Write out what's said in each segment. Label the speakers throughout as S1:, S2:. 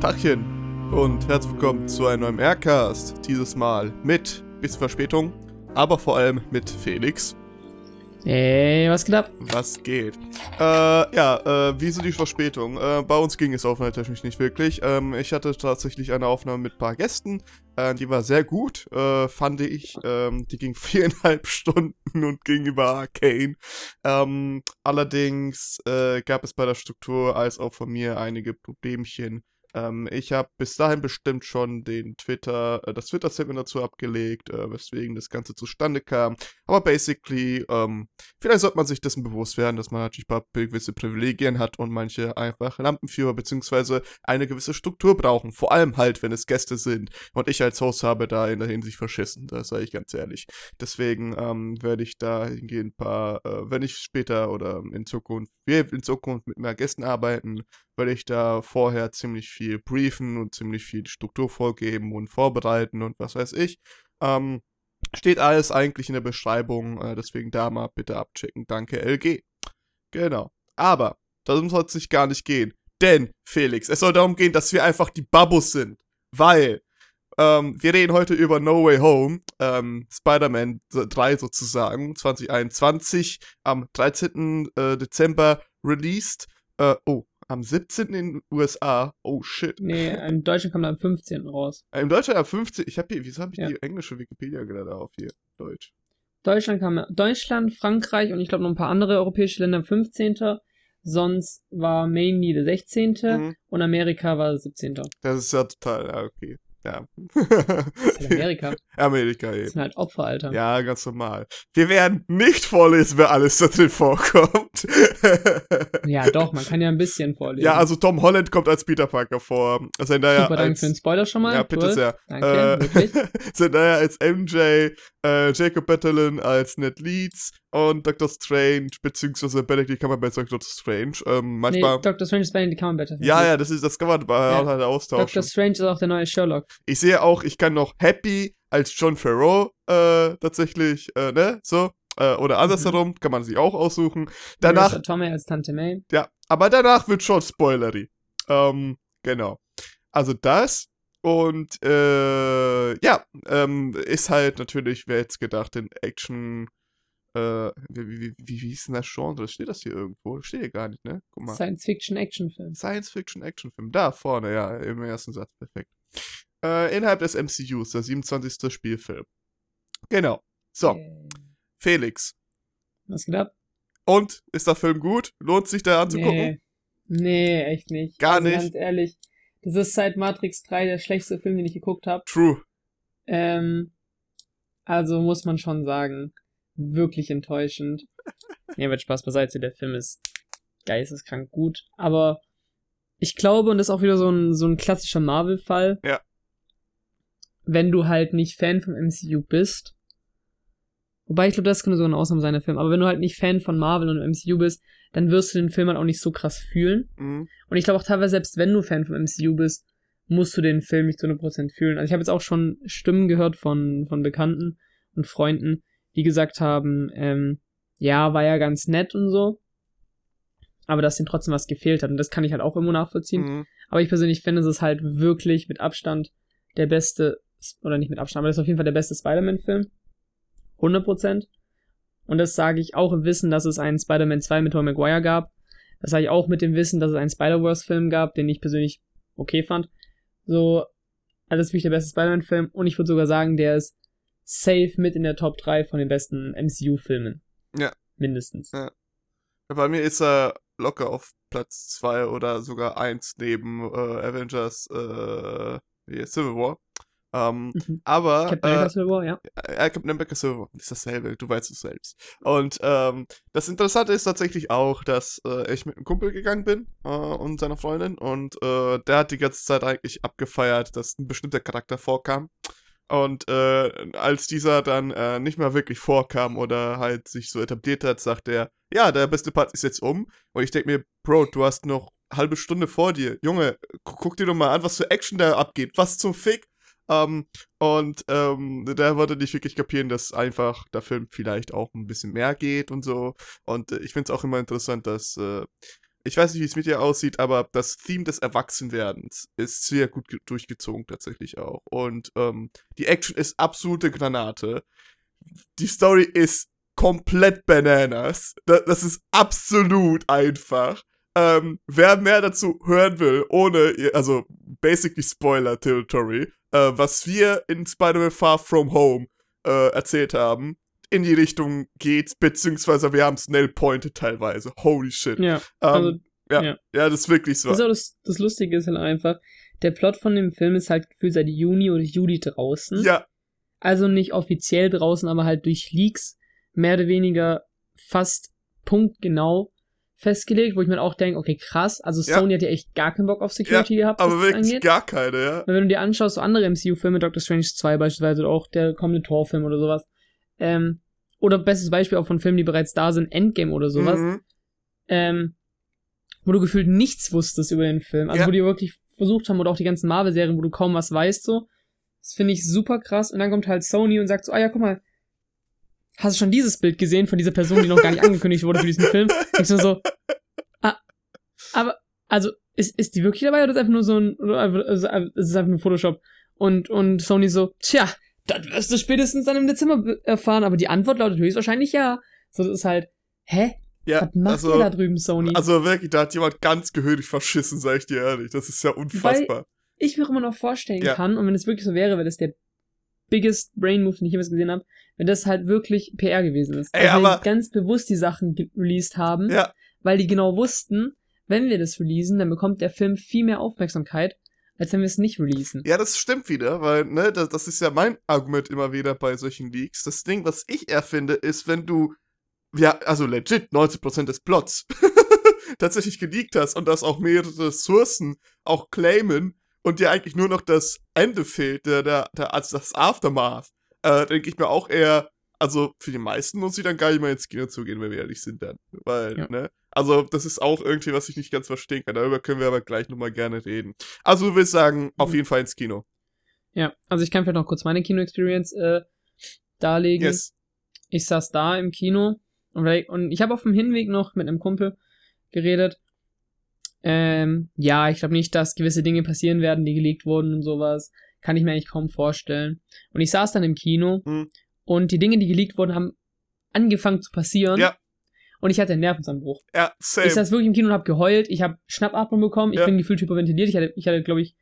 S1: Tachchen und herzlich willkommen zu einem neuen Aircast. Dieses Mal mit bisschen Verspätung, aber vor allem mit Felix.
S2: Hey, was geht ab?
S1: Was geht? Äh, ja, äh, wieso die Verspätung? Äh, bei uns ging es aufnahmetechnisch nicht wirklich. Ähm, ich hatte tatsächlich eine Aufnahme mit ein paar Gästen. Äh, die war sehr gut, äh, fand ich. Ähm, die ging viereinhalb Stunden und ging über Arcane. Ähm, allerdings äh, gab es bei der Struktur als auch von mir einige Problemchen. Ähm, ich habe bis dahin bestimmt schon den Twitter, äh, das Twitter-Statement dazu abgelegt, äh, weswegen das Ganze zustande kam. Aber basically, ähm, vielleicht sollte man sich dessen bewusst werden, dass man natürlich ein paar gewisse Privilegien hat und manche einfach Lampenführer bzw. eine gewisse Struktur brauchen. Vor allem halt, wenn es Gäste sind. Und ich als Host habe da in der Hinsicht verschissen, das sage ich ganz ehrlich. Deswegen ähm, werde ich da hingehen ein paar, äh, wenn ich später oder in Zukunft, wir in Zukunft mit mehr Gästen arbeiten, werde ich da vorher ziemlich viel briefen und ziemlich viel Struktur vorgeben und vorbereiten und was weiß ich. Ähm, steht alles eigentlich in der Beschreibung, äh, deswegen da mal bitte abchecken. Danke, LG. Genau. Aber darum soll es sich gar nicht gehen. Denn, Felix, es soll darum gehen, dass wir einfach die Babus sind. Weil, ähm, wir reden heute über No Way Home, ähm, Spider-Man 3 sozusagen, 2021, am 13. Äh, Dezember released. Äh, oh, am 17. in den USA. Oh shit.
S2: Nee, in Deutschland kam er am 15. raus.
S1: Äh, Im Deutschland am 15. Ich habe hier, wieso habe ich ja. die englische Wikipedia gerade auf hier? Deutsch.
S2: Deutschland kam Deutschland, Frankreich und ich glaube noch ein paar andere europäische Länder am 15. Sonst war mainly der 16. Mhm. und Amerika war der 17.
S1: Das ist ja total, ja, okay. Ja.
S2: Amerika.
S1: Amerika eben.
S2: Das sind halt Opfer, Alter.
S1: Ja, ganz normal. Wir werden nicht vorlesen, wer alles da drin vorkommt.
S2: ja, doch, man kann ja ein bisschen vorlesen.
S1: Ja, also Tom Holland kommt als Peter Parker vor. Zendaya
S2: Super, danke für den Spoiler schon mal.
S1: Ja, bitte cool. sehr.
S2: Danke, äh, wirklich.
S1: Zendaya als MJ, äh, Jacob Batalon als Ned Leeds und Dr. Strange, beziehungsweise Benedict Cumberbatch als Dr. Strange. Ähm, manchmal.
S2: Nee, Dr. Strange ist Benedict Cumberbatch.
S1: Ja, ja, das ist, das kann man ja. halt austauschen.
S2: Dr. Strange ist auch der neue Sherlock.
S1: Ich sehe auch, ich kann noch Happy als John Farrow, äh, tatsächlich, äh, ne, so. Äh, oder andersherum, mhm. kann man sich auch aussuchen. Danach.
S2: Tommy als Tante May.
S1: Ja, aber danach wird schon spoilery. Ähm, genau. Also das. Und äh, ja, ähm, ist halt natürlich, wer jetzt gedacht, in Action, äh, wie, wie, wie, wie hieß denn das Genre? Steht das hier irgendwo? Steht hier gar nicht, ne?
S2: Guck mal. Science-Fiction-Action-Film.
S1: Science-Fiction-Action-Film. Da vorne, ja, im ersten Satz, perfekt. Äh, innerhalb des MCUs, der 27. Spielfilm. Genau. So. Okay. Felix.
S2: Was geht ab?
S1: Und, ist der Film gut? Lohnt sich da anzugucken?
S2: Nee, nee echt nicht.
S1: Gar
S2: also
S1: nicht.
S2: Ganz ehrlich, das ist seit Matrix 3 der schlechteste Film, den ich geguckt habe.
S1: True.
S2: Ähm, also muss man schon sagen, wirklich enttäuschend. nee, wird Spaß beiseite, der Film ist geisteskrank gut, aber ich glaube, und das ist auch wieder so ein, so ein klassischer Marvel-Fall.
S1: Ja.
S2: Wenn du halt nicht Fan vom MCU bist, wobei ich glaube, das könnte so eine Ausnahme sein, der Film, aber wenn du halt nicht Fan von Marvel und MCU bist, dann wirst du den Film halt auch nicht so krass fühlen.
S1: Mhm.
S2: Und ich glaube auch teilweise, selbst wenn du Fan vom MCU bist, musst du den Film nicht zu 100% fühlen. Also ich habe jetzt auch schon Stimmen gehört von, von Bekannten und Freunden, die gesagt haben, ähm, ja, war ja ganz nett und so, aber dass ihm trotzdem was gefehlt hat. Und das kann ich halt auch immer nachvollziehen.
S1: Mhm.
S2: Aber ich persönlich finde, es ist halt wirklich mit Abstand der beste, oder nicht mit Abstand, aber das ist auf jeden Fall der beste Spider-Man-Film. 100%. Und das sage ich auch im Wissen, dass es einen Spider-Man 2 mit Tom Maguire gab. Das sage ich auch mit dem Wissen, dass es einen Spider-Verse-Film gab, den ich persönlich okay fand. So, also das ist wirklich der beste Spider-Man-Film. Und ich würde sogar sagen, der ist safe mit in der Top 3 von den besten MCU-Filmen.
S1: Ja.
S2: Mindestens.
S1: Ja. Bei mir ist er locker auf Platz 2 oder sogar 1 neben äh, Avengers äh, Civil War. Ähm, mhm. Aber.
S2: Captain America äh, War, ja.
S1: Äh, Captain America War ist dasselbe, du weißt es selbst. Und ähm, das Interessante ist tatsächlich auch, dass äh, ich mit einem Kumpel gegangen bin äh, und seiner Freundin und äh, der hat die ganze Zeit eigentlich abgefeiert, dass ein bestimmter Charakter vorkam. Und äh, als dieser dann äh, nicht mehr wirklich vorkam oder halt sich so etabliert hat, sagt er, ja, der beste Part ist jetzt um. Und ich denke mir, Bro, du hast noch halbe Stunde vor dir. Junge, guck dir doch mal an, was für Action da abgeht. Was zum Fick? Um, und ähm, der wollte nicht wirklich kapieren, dass einfach der Film vielleicht auch ein bisschen mehr geht und so. Und äh, ich finde es auch immer interessant, dass äh, ich weiß nicht, wie es mit dir aussieht, aber das Theme des Erwachsenwerdens ist sehr gut durchgezogen tatsächlich auch. Und ähm, die Action ist absolute Granate. Die Story ist komplett bananas. Das, das ist absolut einfach. Ähm, wer mehr dazu hören will, ohne, also basically Spoiler Territory, äh, was wir in Spider-Man Far From Home äh, erzählt haben, in die Richtung geht's, beziehungsweise wir haben es nail pointed teilweise. Holy shit.
S2: Ja,
S1: Ähm,
S2: also,
S1: ja,
S2: ja.
S1: ja, das ist wirklich so.
S2: das, das, das Lustige ist halt einfach, der Plot von dem Film ist halt gefühlt seit Juni oder Juli draußen.
S1: Ja,
S2: Also nicht offiziell draußen, aber halt durch Leaks mehr oder weniger fast punktgenau festgelegt, wo ich mir auch denke, okay, krass, also
S1: Ja.
S2: Sony hat ja echt gar keinen Bock auf Security gehabt,
S1: aber wirklich
S2: angeht.
S1: gar keine, ja.
S2: Weil wenn du dir anschaust, so andere MCU-Filme, Doctor Strange 2 beispielsweise, oder auch der kommende Torfilm oder sowas, ähm, oder bestes Beispiel auch von Filmen, die bereits da sind, Endgame oder sowas,
S1: Mhm.
S2: ähm, wo du gefühlt nichts wusstest über den Film. Also
S1: Ja.
S2: wo die wirklich versucht haben, oder auch die ganzen Marvel-Serien, wo du kaum was weißt, so. Das finde ich super krass. Und dann kommt halt Sony und sagt so, ah ja, guck mal, hast du schon dieses Bild gesehen von dieser Person, die noch gar nicht angekündigt wurde für diesen Film? Ich so, so ah, aber, also, ist, ist die wirklich dabei oder ist einfach nur so ein, oder einfach, ist es einfach nur Photoshop? Und, und Sony so, tja, das wirst du spätestens dann im Dezember be- erfahren, aber die Antwort lautet höchstwahrscheinlich ja. So, das ist halt, hä?
S1: Ja,
S2: Was macht
S1: also,
S2: ihr da drüben, Sony?
S1: also wirklich, da hat jemand ganz gehörig verschissen, sag ich dir ehrlich. Das ist ja unfassbar.
S2: ich mir auch immer noch vorstellen
S1: Ja.
S2: kann, und wenn es wirklich so wäre, wäre das der biggest Brain Move, den ich jemals gesehen habe, wenn das halt wirklich PR gewesen ist.
S1: Ey,
S2: also,
S1: aber-
S2: die ganz bewusst die Sachen released haben,
S1: Ja,
S2: weil die genau wussten, wenn wir das releasen, dann bekommt der Film viel mehr Aufmerksamkeit, als wenn wir es nicht releasen.
S1: ja, das stimmt wieder, weil, ne, das, das ist ja mein Argument immer wieder bei solchen Leaks. Das Ding, was ich eher finde, ist, wenn du, ja, also legit 90% des Plots tatsächlich geleakt hast und das auch mehrere Sourcen auch claimen und dir eigentlich nur noch das Ende fehlt, der, der, der als das Aftermath, äh, denke ich mir auch eher, also für die meisten muss ich dann gar nicht mehr ins Kino zugehen, wenn wir ehrlich sind dann. Weil,
S2: Ja.
S1: ne? Also, das ist auch irgendwie, was ich nicht ganz verstehen kann. Darüber können wir aber gleich nochmal gerne reden. Also, du willst sagen, auf
S2: Mhm.
S1: jeden Fall ins Kino.
S2: Ja, also ich kann vielleicht noch kurz meine Kino-Experience äh, darlegen.
S1: Yes.
S2: ich saß da im Kino und ich habe auf dem Hinweg noch mit einem Kumpel geredet. Ähm, ja, ich glaube nicht, dass gewisse Dinge passieren werden, die gelegt wurden und sowas. Kann ich mir eigentlich kaum vorstellen. Und ich saß dann im Kino
S1: Hm.
S2: und die Dinge, die geleakt wurden, haben angefangen zu passieren.
S1: Ja.
S2: Und ich hatte einen Nervenzusammenbruch.
S1: Ja, same.
S2: Ich saß wirklich im Kino und habe geheult. Ich habe Schnappatmung bekommen. Ich
S1: Ja.
S2: bin gefühlt hyperventiliert. Ich hatte, ich hatte glaube ich,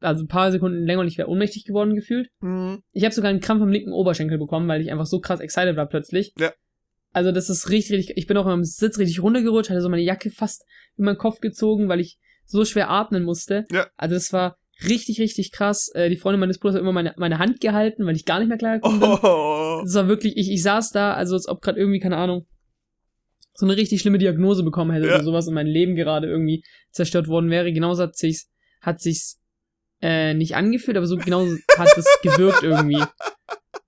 S2: also ein paar Sekunden länger und ich wäre ohnmächtig geworden gefühlt.
S1: Mhm.
S2: Ich habe sogar einen Krampf am linken Oberschenkel bekommen, weil ich einfach so krass excited war plötzlich.
S1: Ja.
S2: Also das ist richtig, richtig, ich bin auch im Sitz richtig runtergerutscht, hatte so meine Jacke fast in meinen Kopf gezogen, weil ich so schwer atmen musste.
S1: Ja.
S2: Also das war richtig, richtig krass. Äh, die Freundin meines Bruders hat immer meine, meine Hand gehalten, weil ich gar nicht mehr klar gekommen bin.
S1: Oh.
S2: Das war wirklich, ich, ich saß da, also als ob gerade irgendwie, keine Ahnung, so eine richtig schlimme Diagnose bekommen hätte
S1: Ja.
S2: oder sowas und mein Leben gerade irgendwie zerstört worden wäre. Genauso hat sich's, hat sich's äh, nicht angefühlt, aber so genauso hat es gewirkt irgendwie.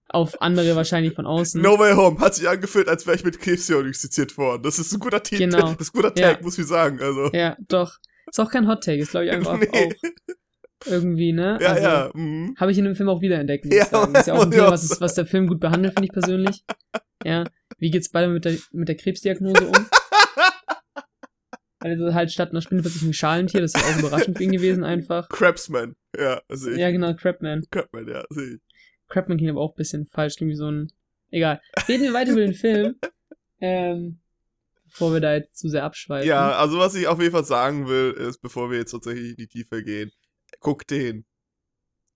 S2: Auf andere wahrscheinlich von außen.
S1: No Way Home hat sich angefühlt, als wäre ich mit Krebs diagnostiziert worden. Das ist ein guter Titel.
S2: Genau.
S1: Das ist ein guter
S2: Ja.
S1: Tag, muss ich sagen. Also.
S2: Ja, doch. Ist auch kein Hot Take, ist glaube ich einfach
S1: Nee.
S2: auch irgendwie, ne?
S1: Ja,
S2: also,
S1: ja. Mhm.
S2: Habe ich in dem Film auch wiederentdeckt, muss
S1: Ja,
S2: sagen. Ist ja auch ein Thema, was, ist, was der Film gut behandelt, finde ich persönlich. Ja. Wie geht's beide mit der, mit der Krebsdiagnose um? Also halt statt einer Spinne plötzlich ein Schalentier, das ist auch überraschend für ihn gewesen einfach.
S1: Crabsman. Ja, sehe ich.
S2: Ja, genau, Crabman.
S1: Crabman, ja, sehe ich.
S2: Crabman klingt aber auch ein bisschen falsch, irgendwie so ein. Egal. Reden wir weiter über den Film. Ähm, bevor wir da jetzt zu sehr abschweifen.
S1: Ja, also was ich auf jeden Fall sagen will, ist, bevor wir jetzt tatsächlich in die Tiefe gehen, guck den.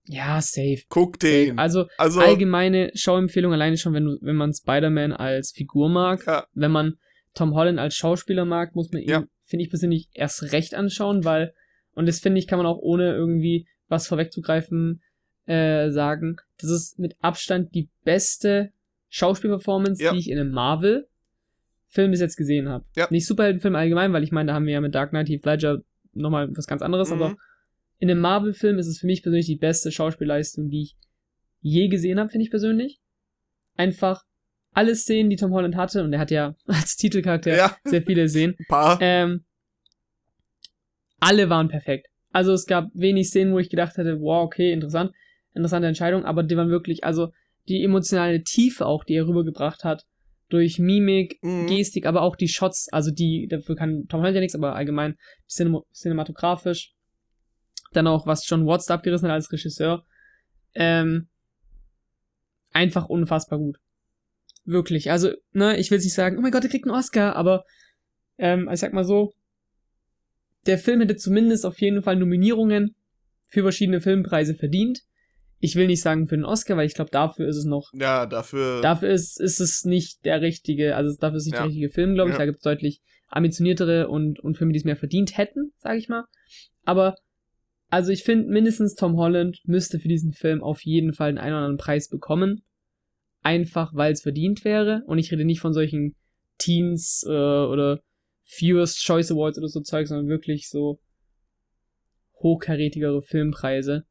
S2: Ja, safe.
S1: Guck
S2: safe.
S1: den.
S2: Also,
S1: Also,
S2: allgemeine Schauempfehlung alleine schon, wenn du, wenn man Spider-Man als Figur mag,
S1: ja,
S2: wenn man Tom Holland als Schauspieler mag, muss man ihn,
S1: Ja.
S2: finde ich persönlich, erst recht anschauen, weil, und das finde ich, kann man auch ohne irgendwie was vorwegzugreifen äh, sagen, das ist mit Abstand die beste Schauspielperformance,
S1: Ja.
S2: die ich in einem Marvel-Film bis jetzt gesehen habe.
S1: Ja.
S2: Nicht Superheldenfilm allgemein, weil ich meine, da haben wir ja mit Dark Knight, Heath Ledger nochmal was ganz anderes,
S1: Mhm.
S2: aber in einem Marvel-Film ist es für mich persönlich die beste Schauspielleistung, die ich je gesehen habe, finde ich persönlich. Einfach alle Szenen, die Tom Holland hatte, und er hat ja als Titelcharakter
S1: ja,
S2: sehr viele Szenen,
S1: paar.
S2: ähm, alle waren perfekt. Also es gab wenig Szenen, wo ich gedacht hätte, wow, okay, interessant, interessante Entscheidung, aber die waren wirklich, also die emotionale Tiefe auch, die er rübergebracht hat, durch Mimik,
S1: Mhm.
S2: Gestik, aber auch die Shots, also die, dafür kann Tom Holland ja nichts, aber allgemein cinem cinematografisch. Dann auch, was John Watts da abgerissen hat als Regisseur. Ähm, einfach unfassbar gut. Wirklich. Also, ne, ich will nicht sagen, oh mein Gott, der kriegt einen Oscar, aber ähm, ich sag mal so, der Film hätte zumindest auf jeden Fall Nominierungen für verschiedene Filmpreise verdient. Ich will nicht sagen für den Oscar, weil ich glaube, dafür ist es noch
S1: Ja, dafür.
S2: Dafür ist, ist es nicht der richtige, also dafür ist es nicht
S1: Ja.
S2: der richtige Film, glaube ich.
S1: Ja.
S2: Da gibt es deutlich ambitioniertere und, und Filme, die es mehr verdient hätten, sage ich mal. Aber, also ich finde, mindestens Tom Holland müsste für diesen Film auf jeden Fall einen, einen oder anderen Preis bekommen. Einfach, weil es verdient wäre. Und ich rede nicht von solchen Teens äh, oder Viewers Choice Awards oder so Zeug, sondern wirklich so hochkarätigere Filmpreise.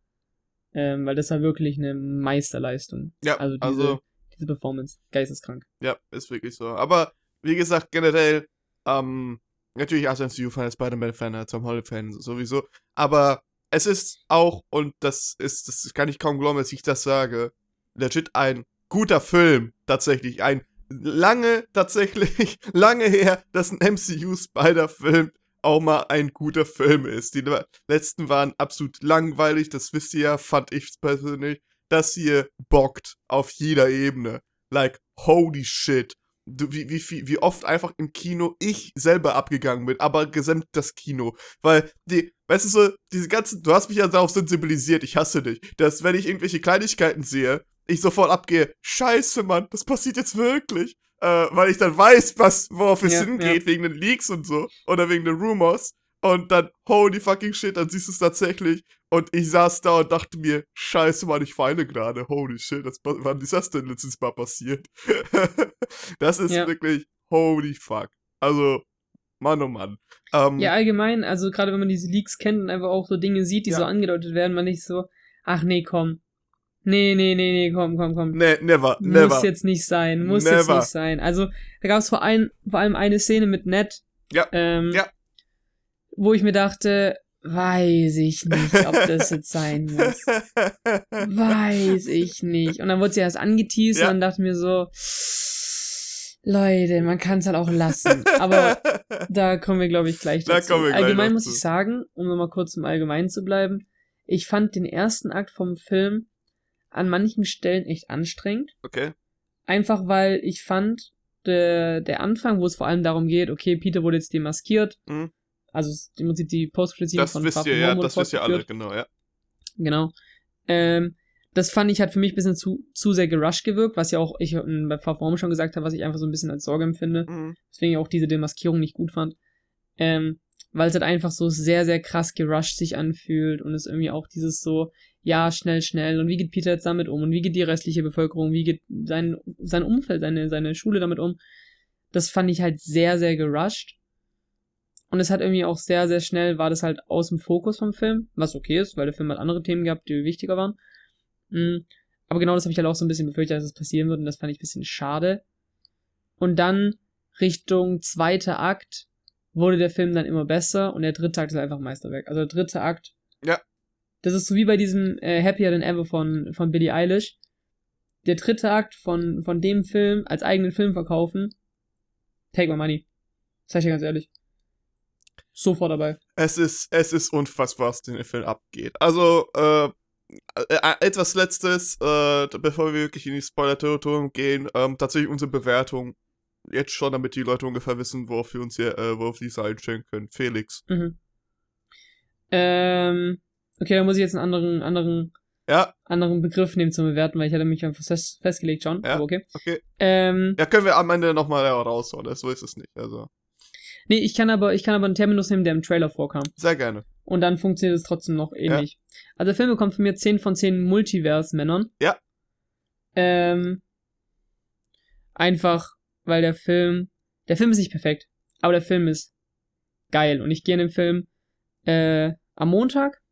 S2: Ähm, weil das war wirklich eine Meisterleistung.
S1: ja,
S2: also
S1: also,
S2: diese- diese Performance. Geisteskrank.
S1: ja, ist wirklich so. Aber wie gesagt, generell, ähm, natürlich als MCU-Fan, als Spider-Man-Fan, als Tom Holland-Fan sowieso. Aber es ist auch, und das ist, das kann ich kaum glauben, dass ich das sage, legit ein guter Film, tatsächlich. Ein lange, tatsächlich, lange her, dass ein MCU-Spider-Film auch mal ein guter Film ist. Die letzten waren absolut langweilig, das wisst ihr ja, fand ich persönlich. Das hier bockt auf jeder Ebene. Like, holy shit. Wie, wie, wie oft einfach im Kino ich selber abgegangen bin, aber gesamt das Kino. Weil die, weißt du so, diese ganzen, du hast mich ja darauf sensibilisiert, ich hasse dich, dass wenn ich irgendwelche Kleinigkeiten sehe, ich sofort abgehe, scheiße, Mann, das passiert jetzt wirklich. Äh, weil ich dann weiß, was, worauf es
S2: Ja,
S1: hingeht, wegen den Leaks und so, oder wegen den Rumors. Und dann, holy fucking shit, dann siehst du es tatsächlich. Und ich saß da und dachte mir, scheiße, Mann, ich weine gerade. Holy shit, das, wann ist das denn letztes Mal passiert? das ist
S2: Ja.
S1: wirklich, holy fuck. Also, Mann, oh Mann. Ähm,
S2: Ja, allgemein, also gerade wenn man diese Leaks kennt und einfach auch so Dinge sieht, die
S1: Ja.
S2: so angedeutet werden, man nicht so, ach nee, komm. Nee, nee, nee, nee, komm, komm, komm.
S1: ne, never, never.
S2: Muss jetzt nicht sein, muss jetzt
S1: Never.
S2: nicht sein. Also, da gab es vor, allem vor allem eine Szene mit Ned,
S1: Ja,
S2: ähm,
S1: ja.
S2: Wo ich mir dachte, weiß ich nicht, ob das jetzt sein muss. Weiß ich nicht. Und dann wurde sie erst angeteased
S1: Ja.
S2: und dann dachte ich mir so, Leute, man kann es halt auch lassen. Aber da kommen wir, glaube ich, gleich
S1: Da
S2: dazu.
S1: wir gleich
S2: Allgemein muss
S1: zu.
S2: ich sagen, um nochmal kurz im Allgemeinen zu bleiben, ich fand den ersten Akt vom Film an manchen Stellen echt anstrengend.
S1: okay.
S2: Einfach weil ich fand, der, der Anfang, wo es vor allem darum geht, okay, Peter wurde jetzt demaskiert.
S1: Mhm.
S2: Also im Prinzip die post
S1: Das
S2: von
S1: wisst ihr, ja, das wisst ihr alle, genau, ja.
S2: Genau. Ähm, das fand ich hat für mich ein bisschen zu, zu sehr gerusht gewirkt, was ja auch ich ähm, bei Far From Home schon gesagt habe, was ich einfach so ein bisschen als Sorge empfinde.
S1: Mhm.
S2: Deswegen ich auch diese Demaskierung nicht gut fand. Ähm, weil es halt einfach so sehr, sehr krass gerusht sich anfühlt und es irgendwie auch dieses so, ja, schnell, schnell und wie geht Peter jetzt damit um und wie geht die restliche Bevölkerung, wie geht sein, sein Umfeld, seine, seine Schule damit um. Das fand ich halt sehr, sehr gerusht. Und es hat irgendwie auch sehr, sehr schnell, war das halt aus dem Fokus vom Film, was okay ist, weil der Film hat andere Themen gehabt, die wichtiger waren. Mm, Aber genau das habe ich halt auch so ein bisschen befürchtet, dass es passieren wird und das fand ich ein bisschen schade. Und dann Richtung zweiter Akt wurde der Film dann immer besser und der dritte Akt ist einfach Meisterwerk. Also der dritte Akt.
S1: Ja.
S2: Das ist so wie bei diesem äh, Happier Than Ever von, von Billie Eilish. Der dritte Akt von, von dem Film als eigenen Film verkaufen. Take my money. Sag ich dir ganz ehrlich. Sofort dabei.
S1: Es ist, es ist unfassbar, was in dem Film abgeht. Also, äh, äh, etwas Letztes, äh, bevor wir wirklich in die Spoiler-Territorium gehen, ähm, tatsächlich unsere Bewertung. Jetzt schon, damit die Leute ungefähr wissen, worauf wir uns hier, äh, worauf die es einstellen können. Felix.
S2: Mhm. Ähm, okay, da muss ich jetzt einen anderen, anderen,
S1: Ja,
S2: anderen Begriff nehmen zum Bewerten, weil ich hatte mich einfach fest, festgelegt schon.
S1: Ja.
S2: Aber okay.
S1: okay.
S2: Ähm,
S1: Ja, können wir am Ende nochmal raushauen, so ist es nicht. Also,
S2: nee, ich kann aber, ich kann aber einen Terminus nehmen, der im Trailer vorkam.
S1: sehr gerne.
S2: Und dann funktioniert es trotzdem noch ähnlich. Also der Film bekommt von mir 10 von 10 Multiverse-Männern.
S1: Ja.
S2: Ähm, einfach, weil der Film, der Film ist nicht perfekt, aber der Film ist geil. Und ich gehe in den Film äh, am Montag,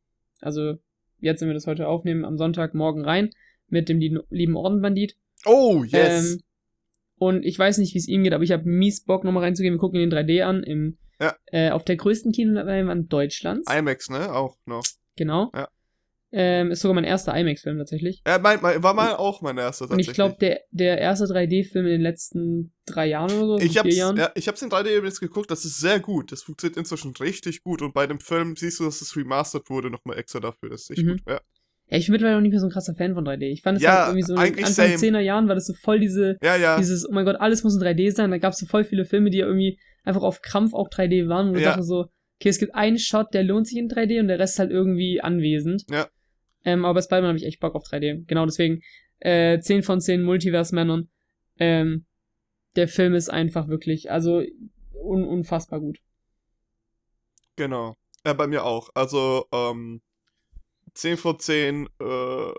S2: also jetzt, wenn wir das heute aufnehmen, am Sonntag morgen rein, mit dem lieben, lieben Ordenbandit.
S1: Oh, yes.
S2: Ähm, und ich weiß nicht, wie es ihm geht, aber ich habe mies Bock, nochmal reinzugehen. Wir gucken ihn in 3D an, im,
S1: Ja.
S2: äh, auf der größten Kinoleinwand Deutschlands.
S1: IMAX, ne? Auch noch.
S2: Genau.
S1: Ja.
S2: Ähm, ist sogar mein erster IMAX-Film tatsächlich.
S1: Ja, mein, mein, war mal auch mein erster
S2: Und ich glaube, der, der erste 3D-Film in den letzten drei Jahren oder so,
S1: ich
S2: vier
S1: hab's,
S2: Jahren.
S1: ja, ich hab's in 3D übrigens geguckt, das ist sehr gut. Das funktioniert inzwischen richtig gut. Und bei dem Film siehst du, dass es remastered wurde, nochmal extra dafür. Das ist echt
S2: Mhm.
S1: gut. Ja.
S2: Ja, ich bin mittlerweile auch nicht mehr so ein krasser Fan von 3D. Ich fand es
S1: Ja,
S2: halt irgendwie so in Anfang
S1: same.
S2: 10er Jahren war das so voll diese,
S1: ja, ja.
S2: dieses, oh mein Gott, alles muss in 3D sein. Da gab es so voll viele Filme, die ja irgendwie einfach auf Krampf auch 3D waren, wo ich
S1: Ja.
S2: so, okay, es gibt einen Shot, der lohnt sich in 3D und der Rest ist halt irgendwie anwesend.
S1: Ja.
S2: Ähm, aber bei Spider-Man habe ich echt Bock auf 3D. Genau deswegen, äh, 10 von 10 Multiverse-Männern. Ähm, der Film ist einfach wirklich, also un unfassbar gut.
S1: Genau. Ja, bei mir auch. Also, ähm, 10 von 10, äh,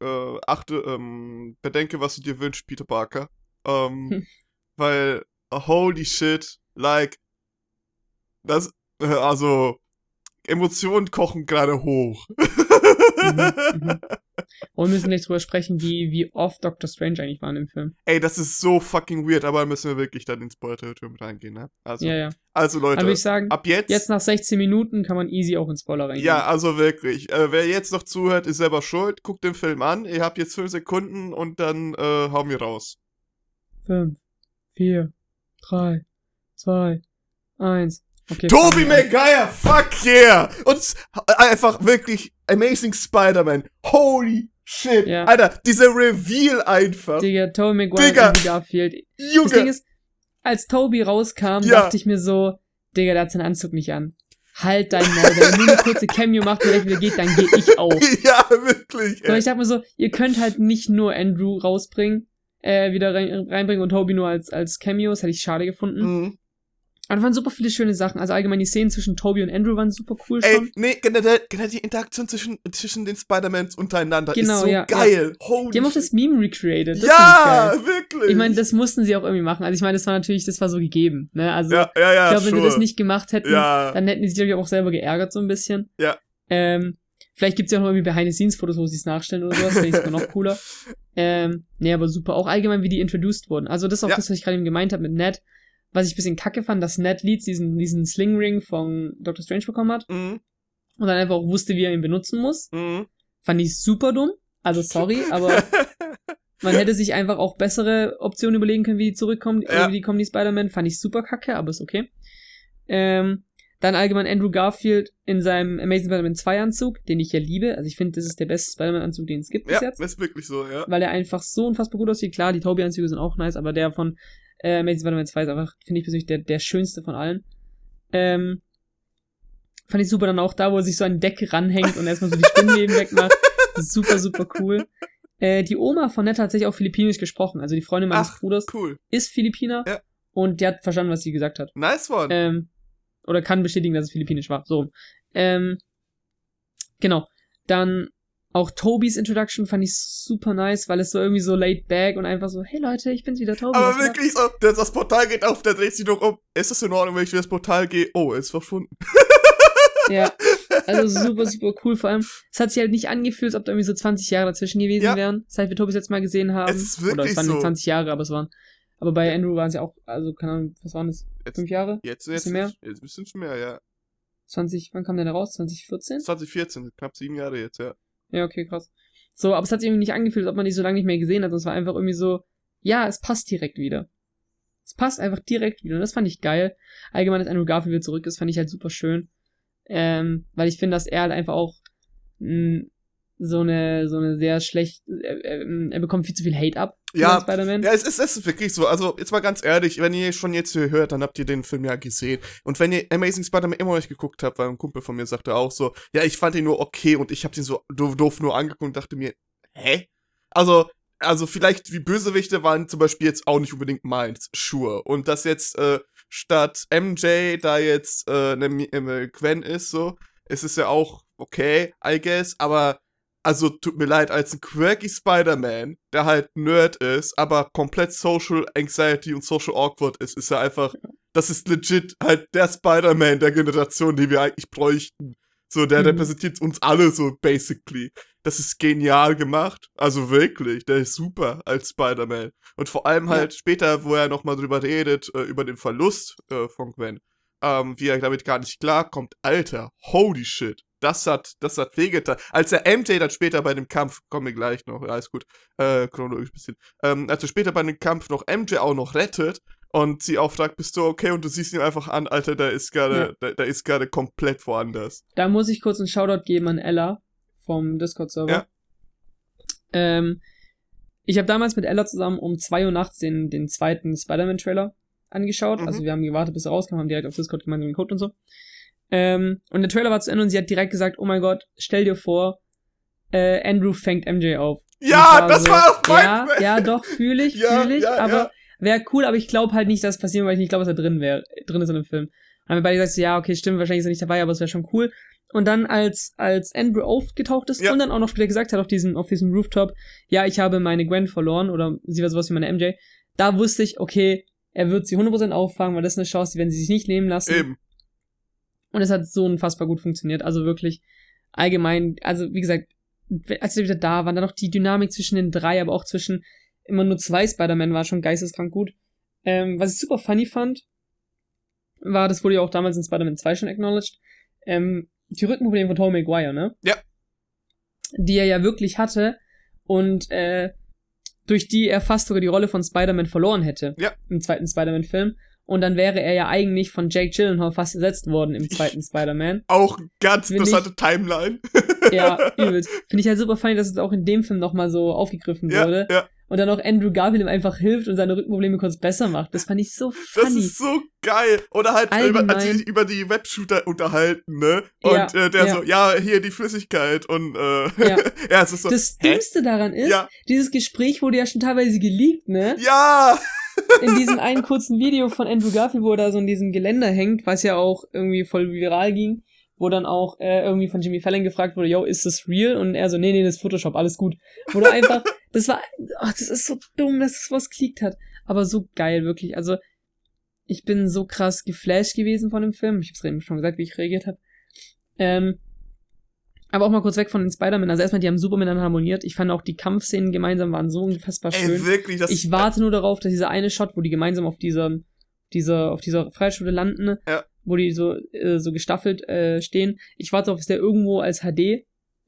S1: äh, achte, ähm, bedenke, was du dir wünschst, Peter Parker. Ähm,
S2: Hm.
S1: weil, holy shit, like, das, äh, also, Emotionen kochen gerade hoch.
S2: mhm. Und wir müssen gleich drüber sprechen, wie, wie oft Doctor Strange eigentlich war in dem Film.
S1: Ey, das ist so fucking weird, aber müssen wir wirklich dann ins Spoiler-Territorium mit reingehen, ne? Also,
S2: Ja, ja.
S1: also Leute,
S2: ich sagen,
S1: ab jetzt,
S2: jetzt nach 16 Minuten kann man easy auch in Spoiler reingehen.
S1: ja, also wirklich, äh, wer jetzt noch zuhört, ist selber schuld, guckt den Film an, ihr habt jetzt 5 Sekunden und dann, äh, hauen wir raus.
S2: 5, 4, 3, 2, 1. Okay.
S1: Toby. Maguire, fuck yeah! Und s- einfach wirklich Amazing Spider-Man. Holy shit.
S2: Ja.
S1: Alter, dieser Reveal einfach.
S2: Digga, Tobey Maguire
S1: Digga.
S2: und Garfield. Das Ding
S1: Junge.
S2: ist, als Toby rauskam,
S1: Ja.
S2: dachte ich mir so, Digga, der hat seinen Anzug nicht an. Halt dein Maul. Wenn er nur eine kurze Cameo macht und direkt wieder geht, dann geh ich auch.
S1: ja, wirklich.
S2: So,
S1: Ey.
S2: ich dachte mir so, ihr könnt halt nicht nur Andrew rausbringen, äh, wieder rein, reinbringen und Toby nur als, als Cameo. Das hätte ich schade gefunden.
S1: Mhm.
S2: Aber da waren super viele schöne Sachen. Also allgemein die Szenen zwischen Toby und Andrew waren super cool
S1: Ey,
S2: schon.
S1: nee, generell, generell die Interaktion zwischen, zwischen den Spider-Mans untereinander
S2: Genau,
S1: ist so
S2: ja,
S1: geil. Holy
S2: Die haben auch das Meme recreated. Das
S1: Ja,
S2: ich
S1: wirklich.
S2: Ich meine, das mussten sie auch irgendwie machen. Also ich meine, das war natürlich, das war so gegeben. Ne? Also
S1: ja, ja, ja,
S2: ich glaube, wenn sie
S1: sure.
S2: das nicht gemacht hätten,
S1: Ja.
S2: dann hätten die sich, glaube ich, auch selber geärgert so ein bisschen.
S1: Ja.
S2: Ähm, vielleicht gibt's ja auch noch irgendwie Behind-the-Scenes-Fotos, wo sie es nachstellen oder sowas. Finde ich sogar noch cooler. Ähm, nee, aber super. Auch allgemein, wie die introduced wurden. Also das ist auch
S1: Ja.
S2: das, was ich gerade eben gemeint habe mit Ned. Was ich ein bisschen kacke fand, dass Ned Leeds diesen, diesen Sling-Ring von Doctor Strange bekommen hat
S1: Mhm,
S2: und dann einfach auch wusste, wie er ihn benutzen muss.
S1: mhm.
S2: Fand ich super dumm. Also sorry, aber man hätte sich einfach auch bessere Optionen überlegen können, wie die zurückkommen,
S1: Ja.
S2: wie die kommen, die Spider-Man. Fand ich super kacke, aber ist okay. Ähm, dann allgemein Andrew Garfield in seinem Amazing Spider-Man 2 Anzug, den ich ja liebe. Also ich finde, das ist der beste Spider-Man-Anzug, den es gibt bis
S1: ja,
S2: jetzt.
S1: ist wirklich so, ja.
S2: Weil er einfach so unfassbar gut aussieht. Klar, die Toby-Anzüge sind auch nice, aber der von äh, Amazing Spider-Man 2 ist einfach, finde ich persönlich, der, der schönste von allen. Ähm, fand ich super dann auch da, wo er sich so an Deck ranhängt und erstmal so die Spinnenleben wegmacht. Super, super cool. Äh, die Oma von Ned hat tatsächlich auch Philippinisch gesprochen. Also die Freundin meines
S1: Ach,
S2: Bruders
S1: Cool.
S2: ist Philippiner
S1: Ja.
S2: und die hat verstanden, was sie gesagt hat.
S1: Nice one.
S2: Ähm, oder kann bestätigen, dass es philippinisch war. So. Ähm, genau. Dann auch Tobys Introduction fand ich super nice, weil es so irgendwie so laid back und einfach so, hey Leute, ich bin's wieder, Toby.
S1: Aber wirklich so, das, das Portal geht auf, der dreht sich noch um. Ist es in Ordnung, wenn ich durch das Portal gehe? Oh, er ist verschwunden.
S2: Ja. Also super, super cool. Vor allem, es hat sich halt nicht angefühlt, als ob da irgendwie so 20 Jahre dazwischen gewesen
S1: Ja.
S2: wären, seit wir Tobys jetzt mal gesehen haben.
S1: Es ist
S2: Oder
S1: wirklich
S2: es waren
S1: so.
S2: nicht 20 Jahre, aber es waren. Aber bei Andrew waren es ja auch, also keine Ahnung, was waren das?
S1: Jetzt,
S2: Fünf Jahre?
S1: jetzt, jetzt,
S2: Bisschen mehr?
S1: jetzt ein bisschen mehr, ja.
S2: 20, wann kam der da raus? 2014?
S1: 2014, knapp sieben Jahre jetzt, ja.
S2: Ja, okay, krass. So, aber es hat sich irgendwie nicht angefühlt, als ob man die so lange nicht mehr gesehen hat. Es war einfach irgendwie so, ja, es passt direkt wieder. Es passt einfach direkt wieder. Und das fand ich geil. Allgemein, dass Andrew Garfield wieder zurück ist, fand ich halt super schön. Ähm, weil ich finde, dass er halt einfach auch mh, so eine, so eine sehr schlecht, er, er, er bekommt viel zu viel Hate ab.
S1: Ja. Ja, es ist, es ist wirklich so. Also, jetzt mal ganz ehrlich, wenn ihr schon jetzt hier hört, dann habt ihr den Film ja gesehen. Und wenn ihr Amazing Spider-Man immer noch nicht geguckt habt, weil ein Kumpel von mir sagte auch so, ja, ich fand ihn nur okay und ich hab den so doof, doof nur angeguckt und dachte mir, hä? Also, also vielleicht die Bösewichte waren zum Beispiel jetzt auch nicht unbedingt meins, sure. Und dass jetzt äh, statt MJ da jetzt äh, eine, Mi- äh, Gwen ist, so, es ist ja auch okay, I guess, aber also tut mir leid, als ein quirky Spider-Man, der halt Nerd ist, aber komplett Social Anxiety und Social Awkward ist, ist er einfach, das ist legit halt der Spider-Man der Generation, die wir eigentlich bräuchten. So, der
S2: Mhm.
S1: repräsentiert uns alle so basically. Das ist genial gemacht. Also wirklich, der ist super als Spider-Man. Und vor allem halt später, wo er nochmal drüber redet, äh, über den Verlust äh, von Gwen, ähm, wie er damit gar nicht klarkommt. Alter, holy shit. Das hat, das hat wehgetan. Als der MJ dann später bei dem Kampf, kommen wir gleich noch, alles gut, äh, chronologisch ein bisschen, ähm, als er später bei dem Kampf noch MJ auch noch rettet und sie auch fragt, bist du okay? Und du siehst ihn einfach an, Alter, der ist gerade,
S2: Ja.
S1: der, der ist gerade komplett woanders.
S2: Da muss ich kurz einen Shoutout geben an Ella vom Discord-Server.
S1: Ja.
S2: Ähm, ich habe damals mit Ella zusammen um 2 Uhr nachts den, den zweiten Spider-Man-Trailer angeschaut.
S1: Mhm.
S2: Also wir haben gewartet, bis er rauskam, haben direkt auf Discord gemeinsam geguckt und so. Ähm, und der Trailer war zu Ende und sie hat direkt gesagt, oh mein Gott, stell dir vor, äh, Andrew fängt MJ auf.
S1: Ja,
S2: ich
S1: das
S2: so,
S1: war auch mein
S2: Ja, ja, doch, fühle ich,
S1: Ja,
S2: fühle ich,
S1: ja,
S2: aber wäre cool, aber ich glaube halt nicht, dass es passieren, weil ich nicht glaube, dass er drin wäre, drin ist in dem Film. Dann haben wir beide gesagt, ja, okay, stimmt, wahrscheinlich ist er nicht dabei, aber es wäre schon cool. Und dann, als, als Andrew aufgetaucht ist und dann auch noch später gesagt hat auf diesem, auf diesem Rooftop, ja, ich habe meine Gwen verloren oder sie war sowas wie meine MJ, da wusste ich, okay, er wird sie 100% auffangen, weil das ist eine Chance, die werden sie sich nicht nehmen lassen.
S1: Eben.
S2: Und es hat so unfassbar gut funktioniert. Also wirklich allgemein, also wie gesagt, als wir wieder da waren, dann noch die Dynamik zwischen den drei, aber auch zwischen immer nur zwei Spider-Man war schon geisteskrank gut. Ähm, was ich super funny fand, war, das wurde ja auch damals in Spider-Man 2 schon acknowledged, ähm, die Rückenprobleme von Tobey Maguire, ne?
S1: Ja.
S2: Die er ja wirklich hatte und äh, durch die er fast sogar die Rolle von Spider-Man verloren hätte.
S1: Ja.
S2: Im zweiten Spider-Man-Film. Und dann wäre er ja eigentlich von Jake Gyllenhaal fast ersetzt worden im zweiten Spider-Man.
S1: Auch ganz
S2: Find ich-
S1: interessante Timeline.
S2: Ja, übelst. Finde ich halt super funny, dass es auch in dem Film nochmal so aufgegriffen
S1: ja,
S2: wurde.
S1: ja.
S2: Und dann auch Andrew Garfield ihm einfach hilft und seine Rückenprobleme kurz besser macht. Das fand ich so
S1: Das
S2: funny.
S1: ist so geil. Oder halt, über, als sie
S2: Allgemein.
S1: sich über die Webshooter unterhalten, ne? Und
S2: Ja,
S1: äh, der so, ja, hier die Flüssigkeit und äh,
S2: Ja.
S1: es ist so.
S2: das? Dümmste daran ist,
S1: Ja,
S2: dieses Gespräch wurde ja schon teilweise geleakt, ne?
S1: ja,
S2: In diesem einen kurzen Video von Andrew Garfield, wo er da so in diesem Geländer hängt, was ja auch irgendwie voll viral ging, wo dann auch äh, irgendwie von Jimmy Fallon gefragt wurde, yo, ist das real? Und er so, nee, nee, das ist Photoshop, alles gut. Wo du einfach, das war, ach, das ist so dumm, dass es was geleakt hat. Aber so geil, wirklich. Also, ich bin so krass geflasht gewesen von dem Film. Ich hab's eben schon gesagt, wie ich reagiert habe. Ähm, aber auch mal kurz weg von den Spider-Man. Also erstmal, die haben super miteinander harmoniert. Ich fand auch die Kampfszenen gemeinsam waren so unfassbar schön.
S1: ey, wirklich, das
S2: Ich warte nur darauf, dass dieser eine Shot, wo die gemeinsam auf dieser, dieser, auf dieser Freischule landen,
S1: Ja.
S2: wo die so, äh, so gestaffelt äh, stehen. Ich warte darauf, dass der irgendwo als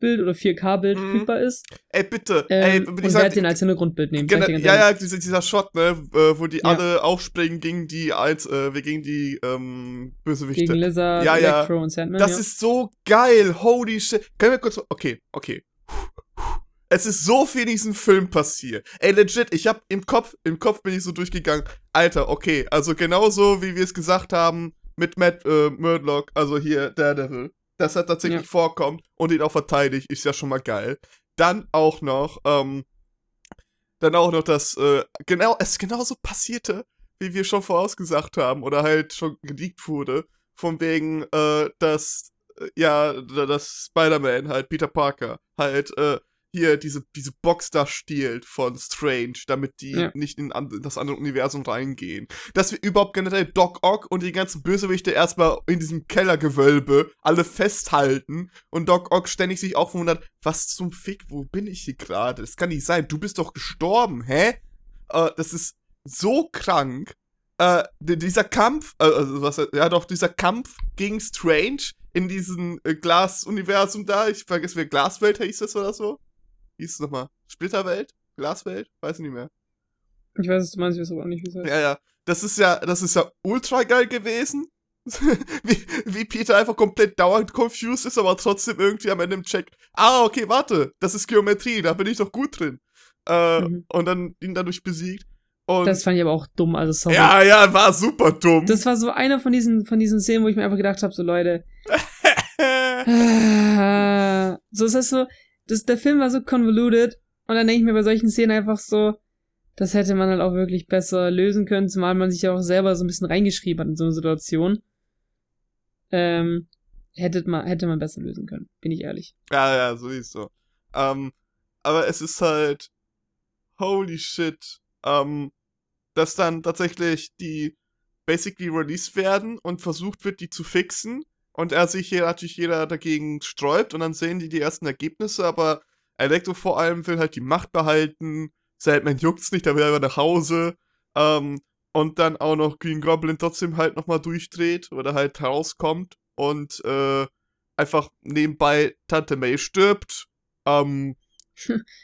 S2: HD-Bild oder 4K-Bild
S1: Mhm.
S2: verfügbar ist.
S1: Ey, bitte, ey,
S2: Ähm,
S1: bin
S2: und
S1: ich sag,
S2: werde den als Hintergrundbild nehmen.
S1: Genau, ja, ja, dieser, dieser Shot, ne, äh, wo die
S2: Ja.
S1: alle aufspringen gegen die als, äh, gegen die ähm, Bösewichte.
S2: Gegen Lizard,
S1: Ja, ja.
S2: Electro und Sandman.
S1: das
S2: ja.
S1: ist so geil, holy shit. Können wir kurz, okay, okay. Es ist so viel in diesem Film passiert. Ey, legit, ich hab im Kopf, im Kopf bin ich so durchgegangen. Alter, okay, also genauso wie wir es gesagt haben mit Matt äh, Murdock, also hier Daredevil, dass er tatsächlich
S2: Ja.
S1: vorkommt und ihn auch verteidigt, ist ja schon mal geil. Dann auch noch, ähm, dann auch noch, dass äh, genau, es genauso passierte, wie wir schon vorausgesagt haben oder halt schon geleakt wurde, von wegen, äh, dass äh, ja, da- dass Spider-Man halt Peter Parker halt äh, hier diese, diese Box da stiehlt von Strange, damit die
S2: Ja.
S1: nicht in an, das andere Universum reingehen. Dass wir überhaupt generell Doc Ock und die ganzen Bösewichte erstmal in diesem Kellergewölbe alle festhalten und Doc Ock ständig sich auch wundert, was zum Fick, wo bin ich hier gerade? Das kann nicht sein, du bist doch gestorben, hä? Äh, das ist so krank. Äh, di- dieser Kampf, äh, also was, ja doch, dieser Kampf gegen Strange in diesem äh, Glas-Universum da, ich vergesse, wer Glaswelt hieß das oder so? Wie hieß es nochmal? Splitterwelt? Glaswelt? Weiß ich nicht mehr.
S2: Ich weiß, was du meinst, ich weiß aber auch nicht, wie es heißt.
S1: Ja, ja. Das ist ja, das ist ja ultra geil gewesen. wie, wie Peter einfach komplett dauernd confused ist, aber trotzdem irgendwie am Ende im Check. Ah, okay, warte, das ist Geometrie, da bin ich doch gut drin. Äh,
S2: Mhm.
S1: Und dann ihn dadurch besiegt. Und
S2: Das fand ich aber auch dumm, also sorry.
S1: ja, ja, war super dumm.
S2: Das war so einer von diesen, von diesen Szenen, wo ich mir einfach gedacht habe, so Leute, Ah, so ist das so, das, der Film war so convoluted und dann denke ich mir bei solchen Szenen einfach so, das hätte man halt auch wirklich besser lösen können, zumal man sich ja auch selber so ein bisschen reingeschrieben hat in so eine Situation. Ähm, hätte man, hätte man besser lösen können, bin ich ehrlich.
S1: Ja, ja, so ist so. Ähm, aber es ist halt holy shit, ähm, dass dann tatsächlich die basically released werden und versucht wird, die zu fixen und er sich hier natürlich jeder dagegen sträubt und dann sehen die die ersten Ergebnisse, aber Electro vor allem will halt die Macht behalten, Sandman juckt's nicht, der will einfach nach Hause, ähm, und dann auch noch Green Goblin trotzdem halt nochmal durchdreht oder halt herauskommt und, äh, einfach nebenbei Tante May stirbt. Ähm,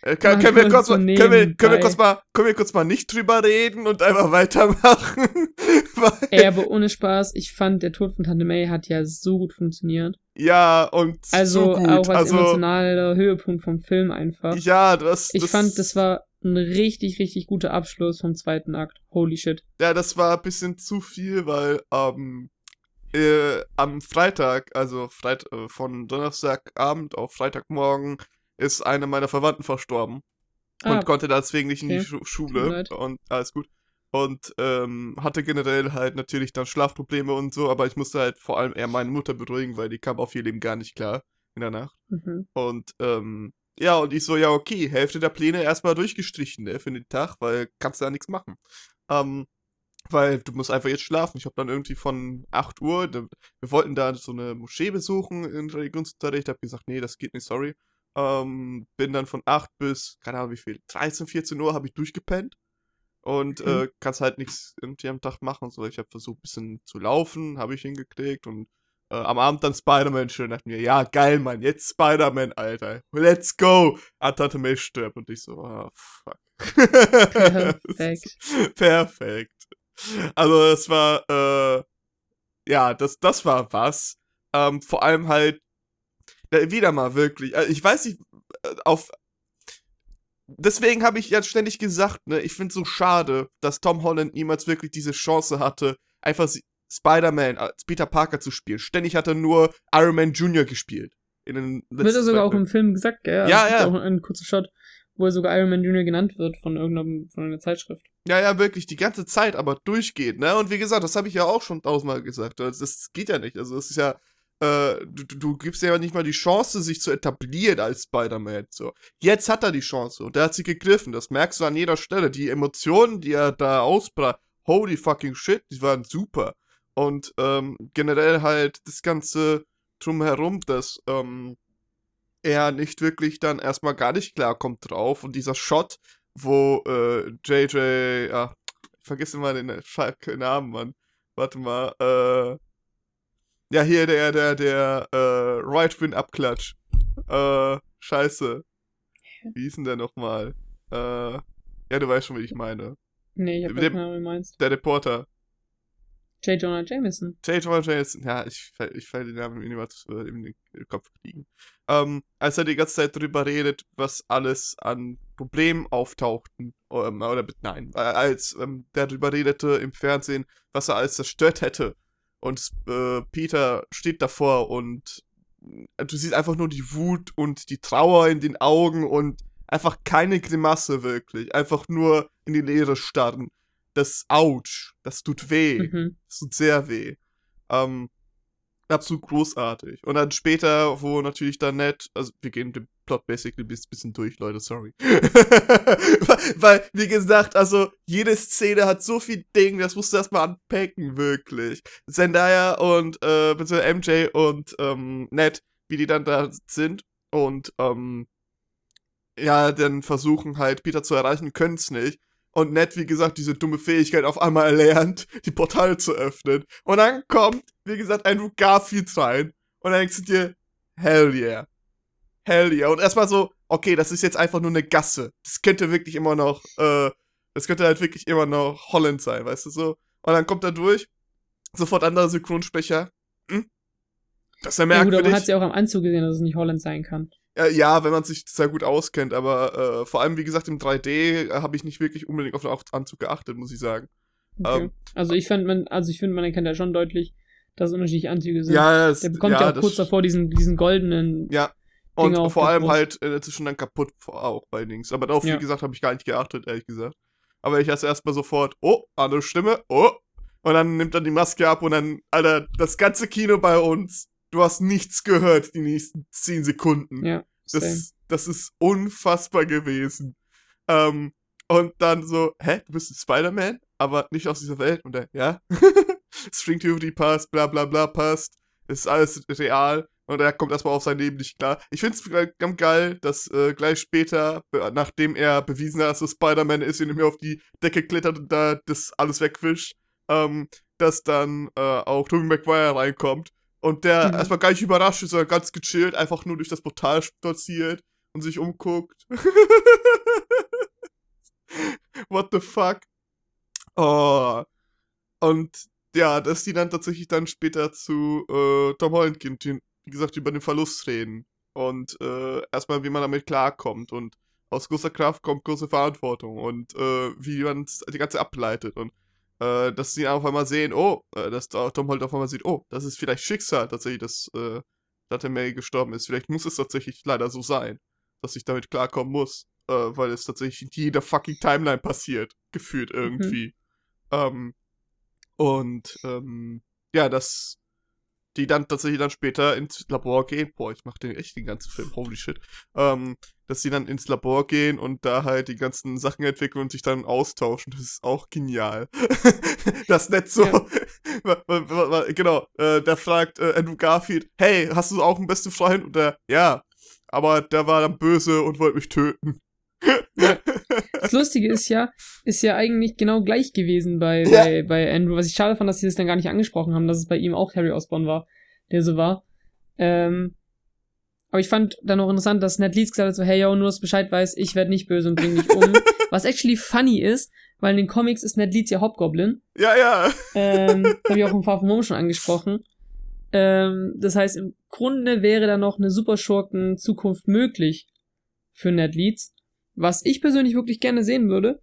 S1: äh, kann, können, wir kurz
S2: so
S1: mal, können, wir, können, wir kurz mal, können wir kurz mal nicht drüber reden und einfach weitermachen?
S2: Ey, aber ohne Spaß, ich fand, der Tod von Tante May hat ja so gut funktioniert.
S1: ja, und
S2: Also
S1: so gut.
S2: auch als
S1: also,
S2: emotionaler Höhepunkt vom Film einfach.
S1: ja, das,
S2: ich
S1: das,
S2: fand, das war ein richtig, richtig guter Abschluss vom zweiten Akt. Holy shit.
S1: Ja, das war ein bisschen zu viel, weil ähm, äh, am Freitag, also Freit äh, von Donnerstagabend auf Freitagmorgen, ist eine meiner Verwandten verstorben und
S2: Ah,
S1: konnte deswegen nicht in die
S2: okay.
S1: Schu Schule und alles gut. Und ähm, hatte generell halt natürlich dann Schlafprobleme und so, aber ich musste halt vor allem eher meine Mutter beruhigen, weil die kam auf ihr Leben gar nicht klar in der Nacht.
S2: mhm.
S1: Und ähm, ja, und ich so, ja, okay, Hälfte der Pläne erstmal durchgestrichen, ne, für den Tag, weil kannst du ja nichts machen. Ähm, weil du musst einfach jetzt schlafen. Ich habe dann irgendwie von 8 Uhr, wir wollten da so eine Moschee besuchen in Religionsunterricht, hab gesagt, nee, das geht nicht, sorry. Ähm, bin dann von 8 bis, keine Ahnung wie viel, 13, 14 Uhr habe ich durchgepennt. Und
S2: Mhm.
S1: äh, kannst halt nichts irgendwie am Tag machen. So, ich habe versucht, ein bisschen zu laufen, habe ich hingekriegt und äh, am Abend dann Spider-Man schön. Dachte mir, ja, geil, Mann, jetzt Spider-Man, Alter. Let's go. Ah, Tante May stirbt. Und ich so, ah, fuck.
S2: Perfekt.
S1: Perfekt. Also, es war, äh, ja, das, das war was. Ähm, vor allem halt, wieder mal wirklich. Äh, ich weiß nicht, äh, auf. Deswegen habe ich jetzt ständig gesagt, ne, ich finde so schade, dass Tom Holland niemals wirklich diese Chance hatte, einfach Spider-Man als Peter Parker zu spielen. Ständig hat er nur Iron Man Jr. gespielt. In den
S2: Wird
S1: letzten
S2: er sogar auch im Film gesagt, gell? Also
S1: Ja,
S2: es
S1: ja.
S2: auch einen kurzen Shot, wo er sogar Iron Man Jr. genannt wird von irgendeiner von einer Zeitschrift.
S1: Ja, ja, wirklich, die ganze Zeit, aber durchgeht, ne? Und wie gesagt, das habe ich ja auch schon tausendmal gesagt. Das, das geht ja nicht. Also, es ist ja, äh, du, du- gibst ja nicht mal die Chance, sich zu etablieren als Spider-Man. So. Jetzt hat er die Chance und der hat sie gegriffen. Das merkst du an jeder Stelle. Die Emotionen, die er da ausbrach, holy fucking shit, die waren super. Und ähm, generell halt das Ganze drumherum, dass ähm, er nicht wirklich dann erstmal gar nicht klarkommt drauf. Und dieser Shot, wo äh, JJ, ja, ich vergesse immer den Namen, Mann. Warte mal, äh, ja, hier der, der, der, äh, Right-Win-Abklatsch. Äh, scheiße. Wie hieß denn der nochmal? Äh, ja, du weißt schon, wie ich meine.
S2: Nee, ich hab
S1: Mit
S2: keine Ahnung, wie du meinst.
S1: Der Reporter.
S2: J. Jonah Jameson.
S1: J. Jonah Jameson, ja, ich, ich fall den Namen niemals äh, in den Kopf fliegen. Ähm, als er die ganze Zeit drüber redet, was alles an Problemen auftauchten, ähm, oder nein, äh, als ähm, der drüber redete im Fernsehen, was er alles zerstört hätte. Und äh, Peter steht davor und äh, du siehst einfach nur die Wut und die Trauer in den Augen und einfach keine Grimasse wirklich. Einfach nur in die Leere starren. Das Ouch, das tut weh.
S2: Mhm.
S1: Das tut sehr weh. Ähm, absolut großartig. Und dann später, wo natürlich dann nett, also wir gehen den Plot basically ein bisschen durch, Leute, sorry. weil, wie gesagt, also jede Szene hat so viel Ding, das musst du erstmal unpacken, wirklich. Zendaya und, äh, beziehungsweise MJ und, ähm, Ned, wie die dann da sind und, ähm, ja, dann versuchen halt Peter zu erreichen, können es nicht. Und Ned, wie gesagt, diese dumme Fähigkeit auf einmal erlernt, die Portale zu öffnen. Und dann kommt, wie gesagt, Andrew Garfield rein. Und dann denkst du dir, hell yeah. Hell yeah. Und erstmal so, okay, das ist jetzt einfach nur eine Gasse. Das könnte wirklich immer noch, äh, das könnte halt wirklich immer noch Holland sein, weißt du so. Und dann kommt er durch, sofort anderer Synchronsprecher. Hm? Das ist ja
S2: Ja, gut, aber
S1: merkwürdig.
S2: man hat ja auch am Anzug gesehen, dass es nicht Holland sein kann.
S1: Ja, ja, wenn man sich sehr gut auskennt, aber äh, vor allem, wie gesagt, im 3D äh, habe ich nicht wirklich unbedingt auf den Anzug geachtet, muss ich sagen.
S2: Okay.
S1: Ähm,
S2: also ich finde, man, also ich finde, man erkennt ja schon deutlich, dass unterschiedliche Anzüge sind.
S1: ja, das,
S2: Der bekommt
S1: ja,
S2: ja,
S1: das-
S2: kurz davor diesen, diesen goldenen.
S1: Ja, und
S2: Dinge auf
S1: vor allem halt äh, inzwischen dann kaputt auch bei Dings. Aber darauf,
S2: Ja.
S1: wie gesagt, habe ich gar nicht geachtet, ehrlich gesagt. Aber ich erst erstmal sofort, oh, andere Stimme, oh. Und dann nimmt er die Maske ab und dann, Alter, das ganze Kino bei uns, du hast nichts gehört die nächsten 10 Sekunden.
S2: Ja, same.
S1: Das, das ist unfassbar gewesen. Ähm, und dann so, hä, du bist ein Spider-Man, aber nicht aus dieser Welt. Und er, ja. String Theory passt, bla bla bla passt. Es ist alles real. Und er kommt erstmal auf sein Leben nicht klar. Ich finde es ganz geil, dass äh, gleich später, nachdem er bewiesen hat, dass er Spider-Man ist, indem er auf die Decke klettert und da das alles wegwischt, ähm, dass dann äh, auch Tobey Maguire reinkommt Und der
S2: Mhm.
S1: erstmal gar nicht überrascht ist, sondern ganz gechillt einfach nur durch das Portal spaziert und sich umguckt. What the fuck? Oh. Und ja, dass die dann tatsächlich dann später zu äh, Tom Holland gehen, die, wie gesagt, über den Verlust reden. Und äh, erstmal, wie man damit klarkommt. Und aus großer Kraft kommt große Verantwortung. Und äh, wie man die ganze ableitet. Und äh, dass sie auf einmal sehen, oh, äh, dass da Tom Holland auf einmal sieht, oh, das ist vielleicht Schicksal tatsächlich, dass äh, Dante May gestorben ist. Vielleicht muss es tatsächlich leider so sein, dass ich damit klarkommen muss. Äh, weil es tatsächlich in jeder fucking Timeline passiert. Gefühlt irgendwie. Ähm, und ähm, ja, dass die dann tatsächlich dann später ins Labor gehen. Boah, ich mach den echt den ganzen Film, holy shit. Ähm, dass sie dann ins Labor gehen und da halt die ganzen Sachen entwickeln und sich dann austauschen. Das ist auch genial. das nicht so.
S2: Ja.
S1: Genau, äh, der fragt äh, Andrew Garfield, hey, hast du auch einen besten Freund? Und der, ja, aber der war dann böse und wollte mich töten.
S2: Ja. Das Lustige ist ja, ist ja eigentlich genau gleich gewesen bei,
S1: Ja.
S2: bei, bei Andrew. Was ich schade fand, dass sie das dann gar nicht angesprochen haben, dass es bei ihm auch Harry Osborn war, der so war. Ähm, aber ich fand dann noch interessant, dass Ned Leeds gesagt hat so, hey yo, nur dass Bescheid weißt, ich werde nicht böse und bring dich um. Was actually funny ist, weil in den Comics ist Ned Leeds ja Hobgoblin.
S1: ja, ja.
S2: Ähm, das habe ich auch im Far From Home schon angesprochen. Ähm, das heißt, im Grunde wäre da noch eine Superschurken-Zukunft möglich für Ned Leeds, was ich persönlich wirklich gerne sehen würde.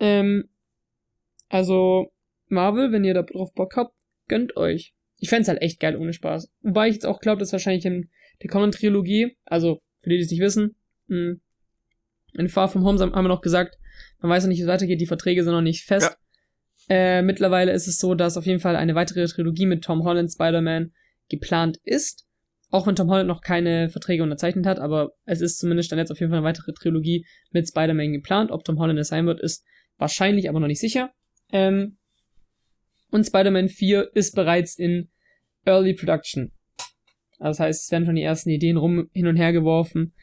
S2: Ähm, also, Marvel, wenn ihr da drauf Bock habt, gönnt euch. Ich fänd's halt echt geil ohne Spaß. Wobei ich jetzt auch glaube, dass wahrscheinlich in der kommenden Trilogie, also für die, die es nicht wissen, mh, in Far From Home haben wir noch gesagt, man weiß noch nicht, wie es weitergeht, die Verträge sind noch nicht fest. Äh, mittlerweile ist es so, dass auf jeden Fall eine weitere Trilogie mit Tom Holland Spider-Man geplant ist. Auch wenn Tom Holland noch keine Verträge unterzeichnet hat, aber es ist zumindest dann jetzt auf jeden Fall eine weitere Trilogie mit Spider-Man geplant. Ob Tom Holland es sein wird, ist wahrscheinlich, aber noch nicht sicher. Ähm, und Spider-Man 4 ist bereits in Early Production. Also das heißt, es werden schon die ersten Ideen rum hin und her geworfen,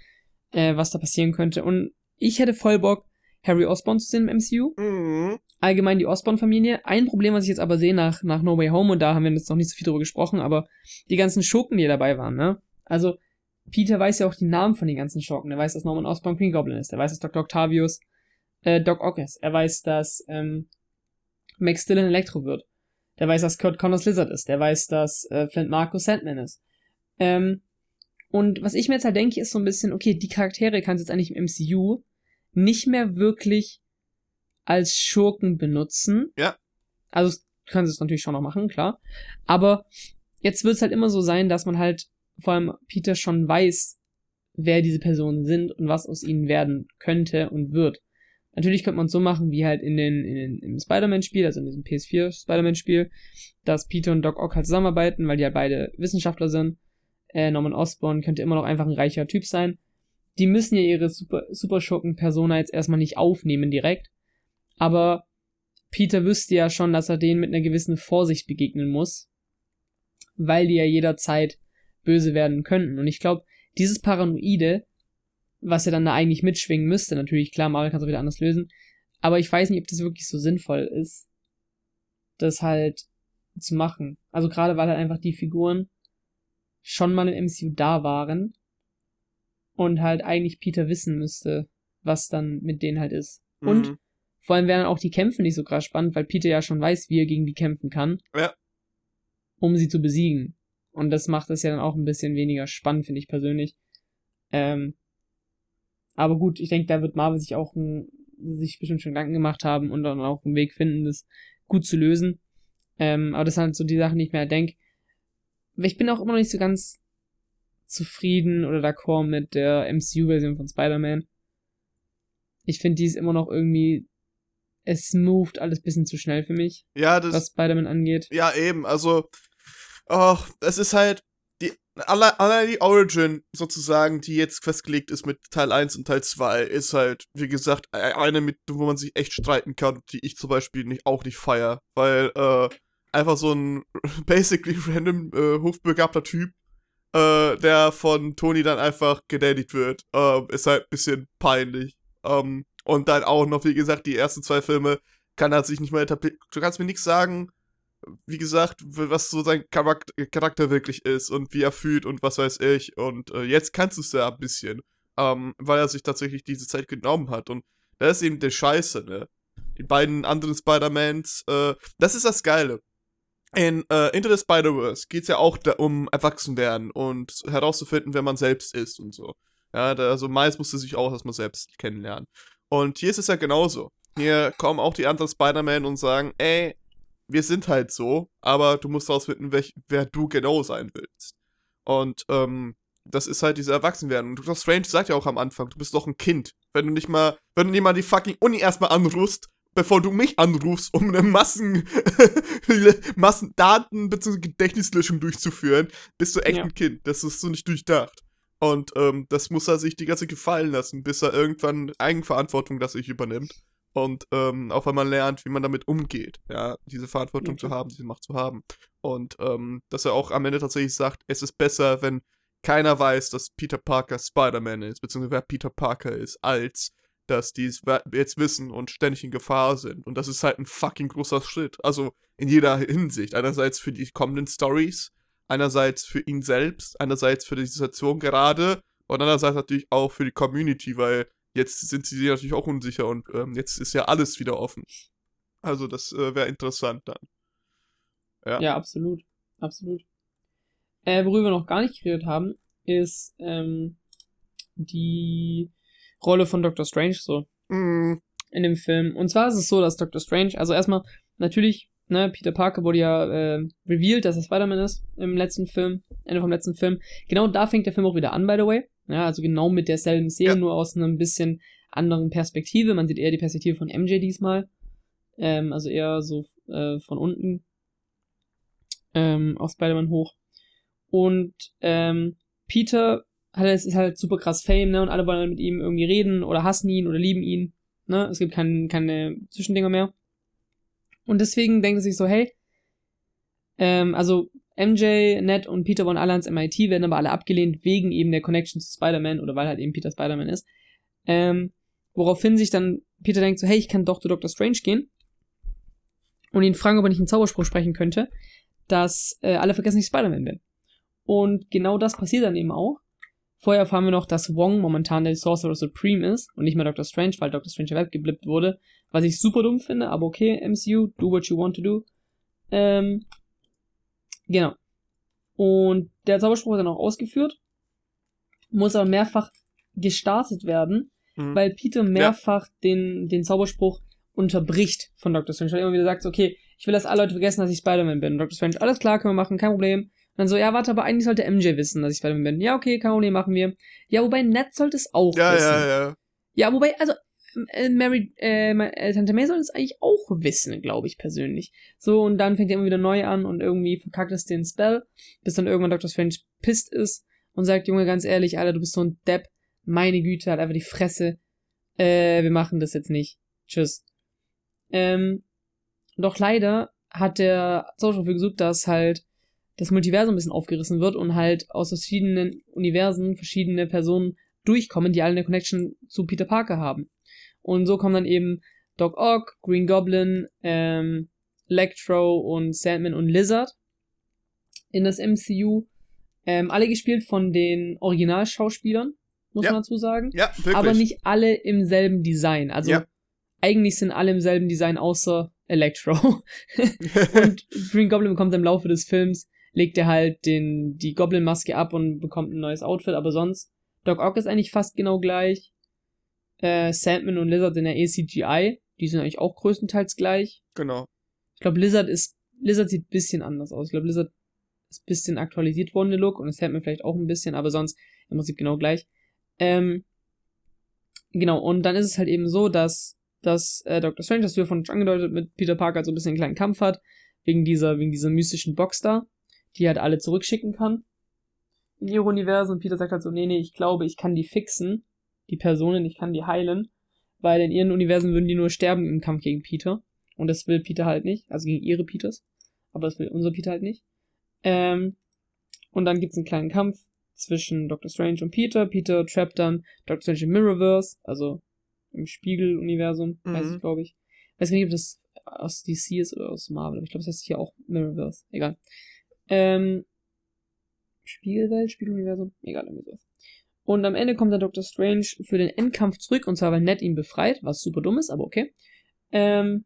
S2: äh, was da passieren könnte. Und ich hätte voll Bock, Harry Osborn zu sehen im MCU
S1: Mhm.
S2: allgemein die Osborn-Familie. Ein Problem, was ich jetzt aber sehe nach, nach No Way Home, und da haben wir jetzt noch nicht so viel drüber gesprochen, aber die ganzen Schurken, die dabei waren, ne? Also, Peter weiß ja auch die Namen von den ganzen Schurken. Er weiß, dass Norman Osborn Green Goblin ist. Er weiß, dass Dr. Octavius äh, Doc Ock ist. Er weiß, dass ähm, Max Dillon Elektro wird. Der weiß, dass Kurt Connors Lizard ist. Der weiß, dass äh, Flint Marcus Sandman ist. Ähm, und was ich mir jetzt halt denke, ist so ein bisschen, okay, die Charaktere kannst du jetzt eigentlich im MCU nicht mehr wirklich als Schurken benutzen.
S1: Ja.
S2: Also du kannst es natürlich schon noch machen, klar. Aber jetzt wird es halt immer so sein, dass man halt vor allem Peter schon weiß, wer diese Personen sind und was aus ihnen werden könnte und wird. Natürlich könnte man es so machen, wie halt in den, in den im Spider-Man-Spiel, also in diesem PS4 Spider-Man-Spiel, dass Peter und Doc Ock halt zusammenarbeiten, weil die halt beide Wissenschaftler sind. Äh, Norman Osborn könnte immer noch einfach ein reicher Typ sein. Die müssen ja ihre Super, Superschurken-Persona jetzt erstmal nicht aufnehmen direkt. Aber Peter wüsste ja schon, dass er denen mit einer gewissen Vorsicht begegnen muss, weil die ja jederzeit böse werden könnten. Und ich glaube, dieses Paranoide, was ja dann da eigentlich mitschwingen müsste, natürlich, klar, Marvel kann es auch wieder anders lösen, aber ich weiß nicht, ob das wirklich so sinnvoll ist, das halt zu machen. Also gerade weil halt einfach die Figuren schon mal im MCU da waren und halt eigentlich Peter wissen müsste, was dann mit denen halt ist. Und
S1: Mhm.
S2: vor allem wären auch die Kämpfe nicht so krass spannend, weil Peter ja schon weiß, wie er gegen die kämpfen kann.
S1: Ja.
S2: Um sie zu besiegen. Und das macht es ja dann auch ein bisschen weniger spannend, finde ich persönlich. Ähm, aber gut, ich denke, da wird Marvel sich auch ein, sich bestimmt schon Gedanken gemacht haben und dann auch einen Weg finden, das gut zu lösen. Ähm, aber das sind halt so die Sachen, die ich mir denke. Ich bin auch immer noch nicht so ganz zufrieden oder d'accord mit der MCU-Version von Spider-Man. Ich finde, die ist immer noch irgendwie, es moved alles bisschen zu schnell für mich,
S1: Ja, das,
S2: was Spider-Man angeht.
S1: Ja, eben, also, ach, es ist halt, die, alle- allein die Origin sozusagen, die jetzt festgelegt ist mit Teil 1 und Teil 2, ist halt, wie gesagt, e- eine, mit, wo man sich echt streiten kann, die ich zum Beispiel nicht, auch nicht feier, weil, äh, einfach so ein basically random, äh, hochbegabter Typ, äh, der von Tony dann einfach gedatet wird, äh, ist halt ein bisschen peinlich. Ähm, und dann auch noch, wie gesagt, die ersten zwei Filme kann er sich nicht mehr etablieren. Du kannst mir nichts sagen, wie gesagt, was so sein Charakter, Charakter wirklich ist und wie er fühlt und was weiß ich. Und äh, jetzt kannst du es ja ein bisschen, ähm, weil er sich tatsächlich diese Zeit genommen hat. Und das ist eben der Scheiße, ne? Die beiden anderen Spider-Mans, äh, das ist das Geile. In äh, Into the Spider-Verse geht es ja auch da um Erwachsenwerden und herauszufinden, wer man selbst ist und so. Ja, da, also Miles musste sich auch erstmal selbst kennenlernen. Und hier ist es ja genauso. Hier kommen auch die anderen Spider-Man und sagen, ey, wir sind halt so, aber du musst herausfinden, wer du genau sein willst. Und ähm, das ist halt diese Erwachsenwerden. Und Dr. Strange sagt ja auch am Anfang, du bist doch ein Kind. Wenn du nicht mal, wenn du nicht mal die fucking Uni erstmal anrufst, bevor du mich anrufst, um eine Massen, Massendaten bzw. Gedächtnislöschung durchzuführen, bist du echt ja. ein Kind. Das ist so nicht durchdacht. Und ähm, das muss er sich die ganze gefallen lassen, bis er irgendwann Eigenverantwortung das sich übernimmt. Und ähm, auch wenn man lernt, wie man damit umgeht, ja, diese Verantwortung okay. zu haben, diese Macht zu haben. Und ähm, dass er auch am Ende tatsächlich sagt, es ist besser, wenn keiner weiß, dass Peter Parker Spider-Man ist, beziehungsweise wer Peter Parker ist, als dass die es jetzt wissen und ständig in Gefahr sind. Und das ist halt ein fucking großer Schritt. Also in jeder Hinsicht. Einerseits für die kommenden Stories, einerseits für ihn selbst, einerseits für die Situation gerade und andererseits natürlich auch für die Community, weil jetzt sind sie natürlich auch unsicher und ähm, jetzt ist ja alles wieder offen. Also das äh, wäre interessant dann.
S2: Ja. ja, absolut. Absolut. Äh, worüber wir noch gar nicht geredet haben, ist ähm, die Rolle von Doctor Strange so mm. in dem Film. Und zwar ist es so, dass Doctor Strange, also erstmal natürlich, ne, Peter Parker wurde ja äh, revealed, dass er Spider-Man ist im letzten Film, Ende vom letzten Film. Genau da fängt der Film auch wieder an, by the way. Ja, also genau mit derselben Szene, ja. nur aus einer ein bisschen anderen Perspektive. Man sieht eher die Perspektive von MJ diesmal. Ähm, also eher so äh, von unten ähm, auf Spider-Man hoch. Und ähm, Peter hat es ist halt super krass Fame, ne? Und alle wollen mit ihm irgendwie reden oder hassen ihn oder lieben ihn. Ne? Es gibt kein, keine Zwischendinger mehr. Und deswegen denkt er sich so, hey, ähm, also MJ, Ned und Peter wollen alle ans MIT, werden aber alle abgelehnt wegen eben der Connection zu Spider-Man oder weil halt eben Peter Spider-Man ist. Ähm, woraufhin sich dann Peter denkt so, hey, ich kann doch zu Dr. Strange gehen und ihn fragen, ob er nicht einen Zauberspruch sprechen könnte, dass äh, alle vergessen, ich Spider-Man bin. Und genau das passiert dann eben auch. Vorher erfahren wir noch, dass Wong momentan der Sorcerer Supreme ist und nicht mehr Dr. Strange, weil Dr. Strange weggeblippt wurde. Was ich super dumm finde, aber okay, MCU, do what you want to do. Ähm, genau. Und der Zauberspruch ist dann auch ausgeführt, muss aber mehrfach gestartet werden, mhm. weil Peter mehrfach ja. den, den Zauberspruch unterbricht von Dr. Strange. Weil er immer wieder sagt, okay, ich will, dass alle Leute vergessen, dass ich Spider-Man bin. Und Dr. Strange, alles klar, können wir machen, kein Problem. Und dann so, ja, warte, aber eigentlich sollte MJ wissen, dass ich Spider-Man bin. Ja, okay, Problem, machen wir. Ja, wobei Ned sollte es auch
S1: ja, wissen. Ja, ja, ja.
S2: Ja, wobei, also, äh, Mary, äh, äh, Tante May soll es eigentlich auch wissen, glaube ich persönlich. So, und dann fängt er immer wieder neu an und irgendwie verkackt es den Spell, bis dann irgendwann Dr. Strange pisst ist und sagt, Junge, ganz ehrlich, Alter, du bist so ein Depp. Meine Güte, hat einfach die Fresse. Äh, wir machen das jetzt nicht. Tschüss. Ähm, doch leider hat der Zauberer gesucht, dass halt das Multiversum ein bisschen aufgerissen wird und halt aus verschiedenen Universen verschiedene Personen durchkommen, die alle eine Connection zu Peter Parker haben. Und so kommen dann eben Doc Ock, Green Goblin, ähm, Electro und Sandman und Lizard in das MCU. Ähm, alle gespielt von den Originalschauspielern, muss ja. man dazu sagen.
S1: Ja, wirklich.
S2: Aber nicht alle im selben Also ja. eigentlich sind alle im selben Design außer Electro. und Green Goblin bekommt im Laufe des Films legt er halt den, die Goblin-Maske ab und bekommt ein neues Outfit, aber sonst, Doc Ock ist eigentlich fast genau gleich. Äh, Sandman und Lizard in der ACGI, die sind eigentlich auch größtenteils gleich.
S1: Genau.
S2: Ich glaube, Lizard ist, Lizard sieht ein bisschen anders aus. Ich glaube, Lizard ist ein bisschen aktualisiert worden, der Look, und Sandman vielleicht auch ein bisschen, aber sonst im Prinzip genau gleich. Ähm, genau, und dann ist es halt eben so, dass, dass äh, Dr. Strange, das ja von schon angedeutet, mit Peter Parker so ein bisschen einen kleinen Kampf hat, wegen dieser, wegen dieser mystischen Box da die halt alle zurückschicken kann in ihr Universum. Und Peter sagt halt so, nee, nee, ich glaube, ich kann die fixen, die Personen, ich kann die heilen, weil in ihren Universen würden die nur sterben im Kampf gegen Peter. Und das will Peter halt nicht, also gegen ihre Peters. Aber das will unser Peter halt nicht. Ähm, und dann gibt's einen kleinen Kampf zwischen Doctor Strange und Peter. Peter trappt dann Doctor Strange im Mirrorverse, also im Spiegeluniversum, mhm. weiß ich, glaube ich. Weiß gar nicht, ob das aus DC ist oder aus Marvel. Aber ich glaube, das heißt hier auch Mirrorverse. Egal. Ähm, Spiegelwelt, Spiegeluniversum, egal, irgendwie sowas. Und am Ende kommt dann Doctor Strange für den Endkampf zurück, und zwar, weil Ned ihn befreit, was super dumm ist, aber okay. Ähm,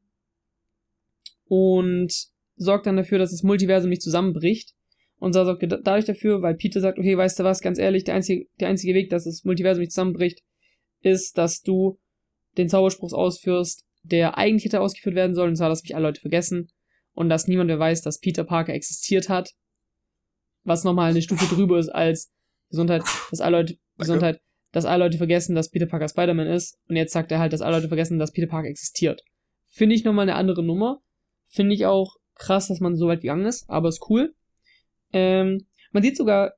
S2: und sorgt dann dafür, dass das Multiversum nicht zusammenbricht. Und zwar sorgt dadurch dafür, weil Peter sagt, okay, weißt du was, ganz ehrlich, der einzige, der einzige Weg, dass das Multiversum nicht zusammenbricht, ist, dass du den Zauberspruch ausführst, der eigentlich hätte ausgeführt werden sollen, und zwar, dass mich alle Leute vergessen und dass niemand mehr weiß, dass Peter Parker existiert hat. Was nochmal eine Stufe drüber ist als Gesundheit, dass alle Leute, Gesundheit, dass alle Leute vergessen, dass Peter Parker Spider-Man ist. Und jetzt sagt er halt, dass alle Leute vergessen, dass Peter Parker existiert. Finde ich nochmal eine andere Nummer. Finde ich auch krass, dass man so weit gegangen ist, aber ist cool. Ähm, man sieht sogar,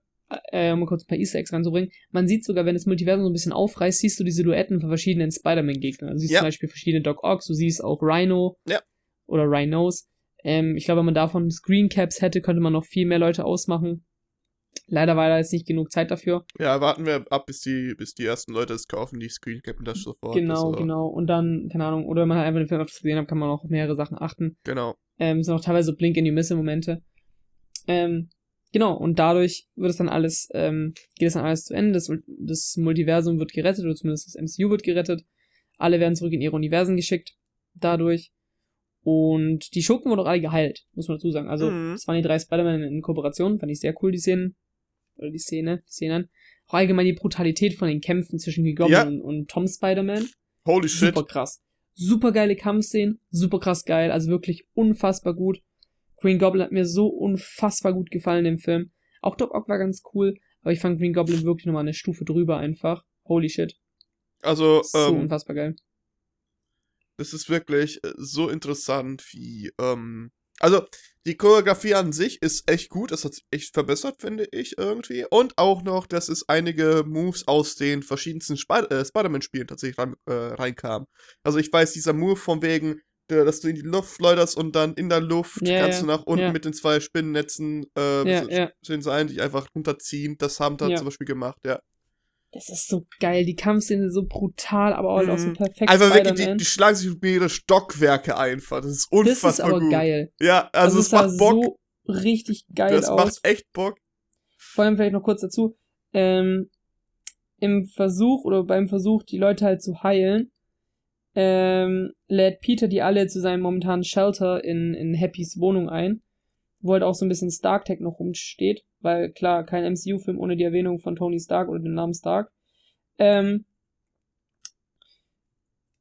S2: äh, um mal kurz ein paar Easter Eggs reinzubringen, man sieht sogar, wenn das Multiversum so ein bisschen aufreißt, siehst du die Silhouetten von verschiedenen Spider-Man-Gegnern. Du siehst ja. zum Beispiel verschiedene Doc Ocks, du siehst auch Rhino
S1: ja.
S2: oder Rhinos. Ähm, ich glaube, wenn man davon Screen Caps hätte, könnte man noch viel mehr Leute ausmachen. Leider war da jetzt nicht genug Zeit dafür.
S1: Ja, warten wir ab, bis die, bis die ersten Leute es kaufen, die Screen Cappen das sofort.
S2: Genau, ist, genau. Und dann, keine Ahnung, oder wenn man halt einfach den Film gesehen hat, kann man auch auf mehrere Sachen achten.
S1: Genau.
S2: Ähm, sind auch teilweise Blink in die Misse Momente. Ähm, genau, und dadurch wird es dann alles, ähm, geht es dann alles zu Ende. Das, das Multiversum wird gerettet, oder zumindest das MCU wird gerettet. Alle werden zurück in ihre Universen geschickt. Dadurch. Und die Schurken wurden auch alle geheilt, muss man dazu sagen. Also, mhm. das waren die drei Spider-Man in, Kooperation, fand ich sehr cool, die Szenen. Oder die Szene, die Szenen. Auch allgemein die Brutalität von den Kämpfen zwischen die Goblin ja. und, und Tom Spider-Man.
S1: Holy shit.
S2: Super krass. Super geile Kampfszenen, super krass geil, also wirklich unfassbar gut. Green Goblin hat mir so unfassbar gut gefallen im Film. Auch Doc Ock war ganz cool, aber ich fand Green Goblin wirklich nochmal eine Stufe drüber einfach. Holy shit.
S1: Also,
S2: so ähm, unfassbar geil.
S1: Das ist wirklich äh, so interessant, wie, ähm, also, die Choreografie an sich ist echt gut. Es hat sich echt verbessert, finde ich, irgendwie. Und auch noch, dass es einige Moves aus den verschiedensten Sp äh, Spider-Man-Spielen tatsächlich rein, äh, reinkamen. Also, ich weiß, dieser Move von wegen, der, dass du in die Luft schleuderst und dann in der Luft
S2: ja,
S1: kannst du nach unten
S2: ja.
S1: mit den zwei Spinnennetzen äh,
S2: ja,
S1: ja. sein, die einfach runterziehen. Das haben da zum Beispiel gemacht, ja.
S2: Das ist so geil. Die Kampfszene so brutal, aber auch, mhm. auch so perfekt.
S1: Einfach wirklich, die, die, schlagen sich mit mehrere Stockwerke einfach. Das ist unfassbar Das ist aber gut.
S2: geil.
S1: Ja, also das es macht Bock.
S2: So richtig geil
S1: das aus. Das macht echt Bock.
S2: Vor allem vielleicht noch kurz dazu. Ähm, Im Versuch oder beim Versuch, die Leute halt zu heilen, ähm, lädt Peter die alle zu seinem momentanen Shelter in, in Happys Wohnung ein, wo halt auch so ein bisschen Stark Tech noch rumsteht weil klar, kein MCU-Film ohne die Erwähnung von Tony Stark oder dem Namen Stark. Ähm,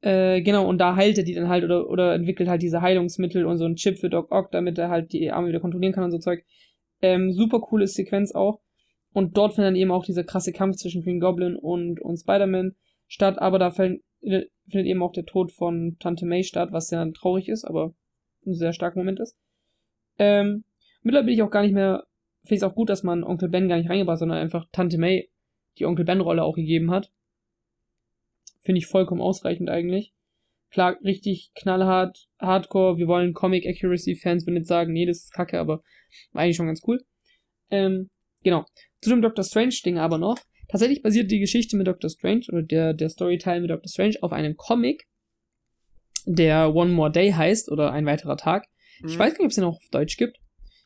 S2: äh, genau, und da heilt er die dann halt oder, oder entwickelt halt diese Heilungsmittel und so ein Chip für Doc Ock, damit er halt die Arme wieder kontrollieren kann und so Zeug. Ähm, super coole Sequenz auch. Und dort findet dann eben auch dieser krasse Kampf zwischen Green Goblin und, und Spider-Man statt, aber da findet, eben auch der Tod von Tante May statt, was sehr traurig ist, aber ein sehr starker Moment ist. Ähm, mittlerweile bin ich auch gar nicht mehr finde ich es auch gut, dass man Onkel Ben gar nicht reingebracht, hat, sondern einfach Tante May die Onkel Ben-Rolle auch gegeben hat. Finde ich vollkommen ausreichend eigentlich. Klar, richtig knallhart, hardcore, wir wollen Comic Accuracy Fans würden jetzt sagen, nee, das ist kacke, aber war eigentlich schon ganz cool. Ähm, genau. Zu dem Doctor Strange Ding aber noch. Tatsächlich basiert die Geschichte mit Doctor Strange oder der, der Storyteil mit Doctor Strange auf einem Comic, der One More Day heißt oder ein weiterer Tag. Mhm. Ich weiß gar nicht, ob es den auch auf Deutsch gibt.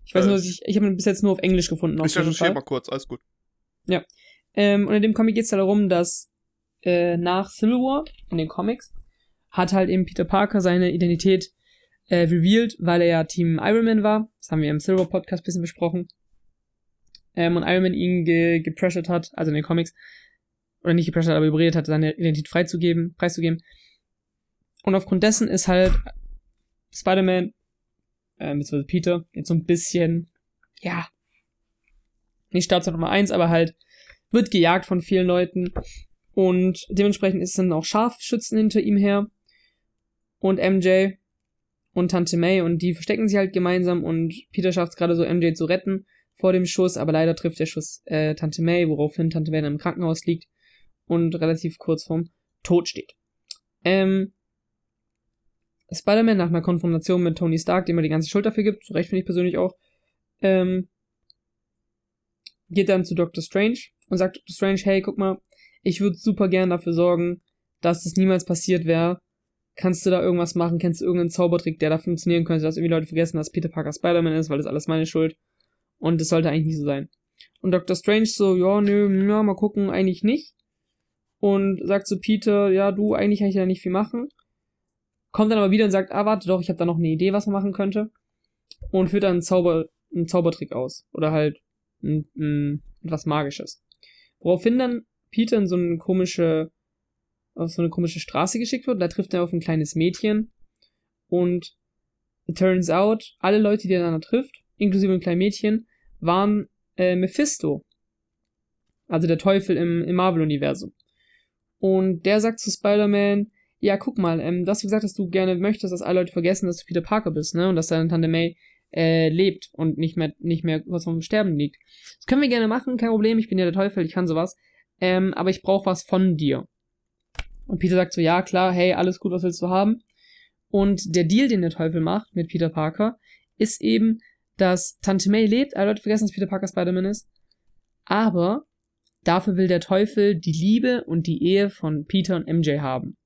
S2: Ich weiß äh, nur, dass ich, ich habe ihn bis jetzt nur auf Englisch gefunden.
S1: Ich recherchiere mal kurz, alles gut.
S2: Ja. Ähm, und in dem Comic geht es darum, dass äh, nach Civil War, in den Comics, hat halt eben Peter Parker seine Identität äh, revealed, weil er ja Team Iron Man war. Das haben wir im Silver Podcast ein bisschen besprochen. Ähm, und Iron Man ihn ge gepressured hat, also in den Comics, oder nicht gepressured, aber überredet hat, seine Identität freizugeben, preiszugeben. Und aufgrund dessen ist halt Spider-Man äh, beziehungsweise Peter, jetzt so ein bisschen, ja, nicht Staatsort Nummer 1, aber halt wird gejagt von vielen Leuten. Und dementsprechend ist dann auch Scharfschützen hinter ihm her. Und MJ und Tante May und die verstecken sich halt gemeinsam und Peter schafft es gerade so, MJ zu retten vor dem Schuss, aber leider trifft der Schuss äh, Tante May, woraufhin Tante May dann im Krankenhaus liegt und relativ kurz vorm Tod steht. Ähm, Spider-Man nach einer Konfrontation mit Tony Stark, dem er die ganze Schuld dafür gibt, zu Recht finde ich persönlich auch, ähm, geht dann zu Doctor Strange und sagt Doctor Strange, hey, guck mal, ich würde super gern dafür sorgen, dass es niemals passiert wäre, kannst du da irgendwas machen? Kennst du irgendeinen Zaubertrick, der da funktionieren könnte, dass irgendwie Leute vergessen, dass Peter Parker Spider-Man ist, weil das alles meine Schuld. Und das sollte eigentlich nicht so sein. Und Dr. Strange so, ja, nö, ja, mal gucken, eigentlich nicht. Und sagt zu Peter, ja, du, eigentlich kann ich da nicht viel machen. Kommt dann aber wieder und sagt, ah, warte doch, ich habe da noch eine Idee, was man machen könnte. Und führt dann einen, Zauber, einen Zaubertrick aus. Oder halt ein, ein, etwas Magisches. Woraufhin dann Peter in so eine komische, auf so eine komische Straße geschickt wird. Da trifft er auf ein kleines Mädchen. Und it turns out, alle Leute, die er dann trifft, inklusive ein kleines Mädchen, waren äh, Mephisto. Also der Teufel im, im Marvel-Universum. Und der sagt zu Spider-Man, ja, guck mal, ähm, du hast gesagt, dass du gerne möchtest, dass alle Leute vergessen, dass du Peter Parker bist, ne? Und dass deine Tante May äh, lebt und nicht mehr, nicht mehr was vom Sterben liegt. Das können wir gerne machen, kein Problem, ich bin ja der Teufel, ich kann sowas. Ähm, aber ich brauche was von dir. Und Peter sagt so, ja, klar, hey, alles gut, was willst du haben? Und der Deal, den der Teufel macht mit Peter Parker, ist eben, dass Tante May lebt, alle Leute vergessen, dass Peter Parker Spider-Man ist. Aber dafür will der Teufel die Liebe und die Ehe von Peter und MJ haben.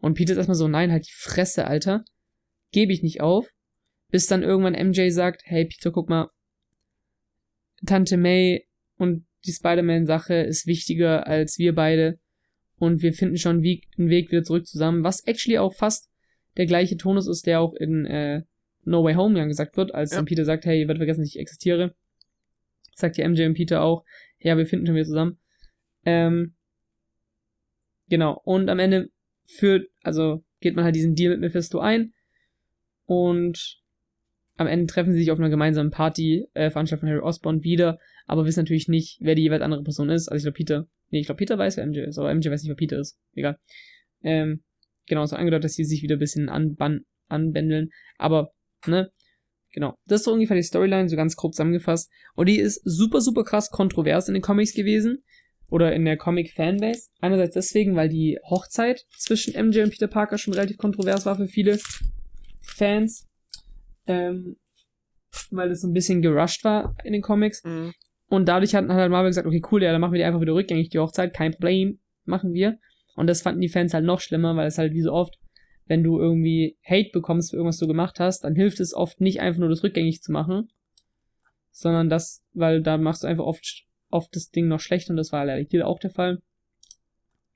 S2: Und Peter ist erstmal so, nein, halt die Fresse, Alter. Gebe ich nicht auf. Bis dann irgendwann MJ sagt, hey Peter, guck mal, Tante May und die Spider-Man-Sache ist wichtiger als wir beide. Und wir finden schon einen Weg wieder zurück zusammen. Was actually auch fast der gleiche Tonus ist, der auch in äh, No Way Home dann gesagt wird, als ja. dann Peter sagt, hey, ihr werdet vergessen, dass ich existiere. Sagt ja MJ und Peter auch, ja, wir finden schon wieder zusammen. Ähm, genau. Und am Ende führt, also geht man halt diesen Deal mit Mephisto ein. Und am Ende treffen sie sich auf einer gemeinsamen Party, äh, Veranstaltung von Harry Osborn wieder, aber wissen natürlich nicht, wer die jeweils andere Person ist. Also ich glaube Peter, nee, ich glaube Peter weiß, wer MJ ist, aber MJ weiß nicht, wer Peter ist. Egal. Ähm, genau, so angedeutet, dass sie sich wieder ein bisschen anban anbändeln. Aber, ne, genau. Das ist so ungefähr die Storyline, so ganz grob zusammengefasst. Und die ist super, super krass kontrovers in den Comics gewesen. Oder in der Comic-Fanbase. Einerseits deswegen, weil die Hochzeit zwischen MJ und Peter Parker schon relativ kontrovers war für viele Fans ähm, weil das so ein bisschen gerusht war in den Comics. Mhm. Und dadurch hat, hat halt Marvel gesagt, okay, cool, ja, dann machen wir die einfach wieder rückgängig, die Hochzeit, kein Problem, machen wir. Und das fanden die Fans halt noch schlimmer, weil es halt wie so oft, wenn du irgendwie Hate bekommst für irgendwas du gemacht hast, dann hilft es oft nicht einfach nur das rückgängig zu machen, sondern das, weil da machst du einfach oft, oft das Ding noch schlecht und das war leider hier auch der Fall.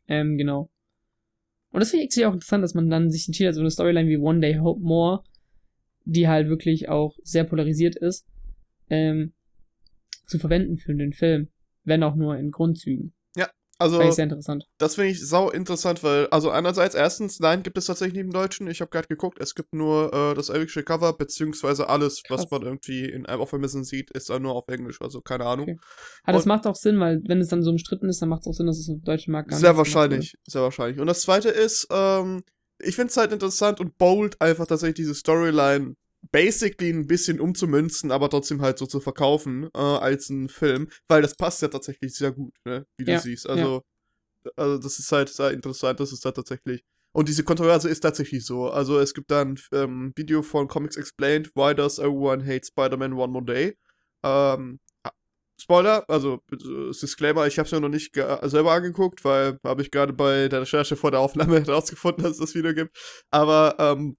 S2: Ähm, genau. Und das finde ich auch interessant, dass man dann sich entschieden hat, so eine Storyline wie One Day Hope More die halt wirklich auch sehr polarisiert ist, ähm, zu verwenden für den Film, wenn auch nur in Grundzügen.
S1: Also
S2: das sehr interessant.
S1: Das finde ich sau interessant, weil also einerseits erstens, nein, gibt es tatsächlich neben Deutschen. Ich habe gerade geguckt, es gibt nur äh, das englische Cover beziehungsweise alles, Krass. was man irgendwie in auf Amazon sieht, ist dann nur auf Englisch. Also keine Ahnung. Okay.
S2: Aber das macht auch Sinn, weil wenn es dann so umstritten ist, dann macht es auch Sinn, dass es im deutschen Markt
S1: gar Sehr wahrscheinlich, sehr wahrscheinlich. Und das Zweite ist, ähm, ich finde es halt interessant und bold, einfach tatsächlich diese Storyline basically ein bisschen umzumünzen, aber trotzdem halt so zu verkaufen äh, als ein Film, weil das passt ja tatsächlich sehr gut, ne? wie du ja, siehst. Also, ja. also das ist halt sehr interessant, das ist da tatsächlich. Und diese Kontroverse ist tatsächlich so. Also es gibt da ein ähm, Video von Comics Explained, Why Does Everyone Hate Spider-Man One More Day? Ähm, Spoiler, also äh, Disclaimer, ich habe es mir noch nicht selber angeguckt, weil habe ich gerade bei der Recherche vor der Aufnahme herausgefunden, dass es das Video gibt. Aber ähm,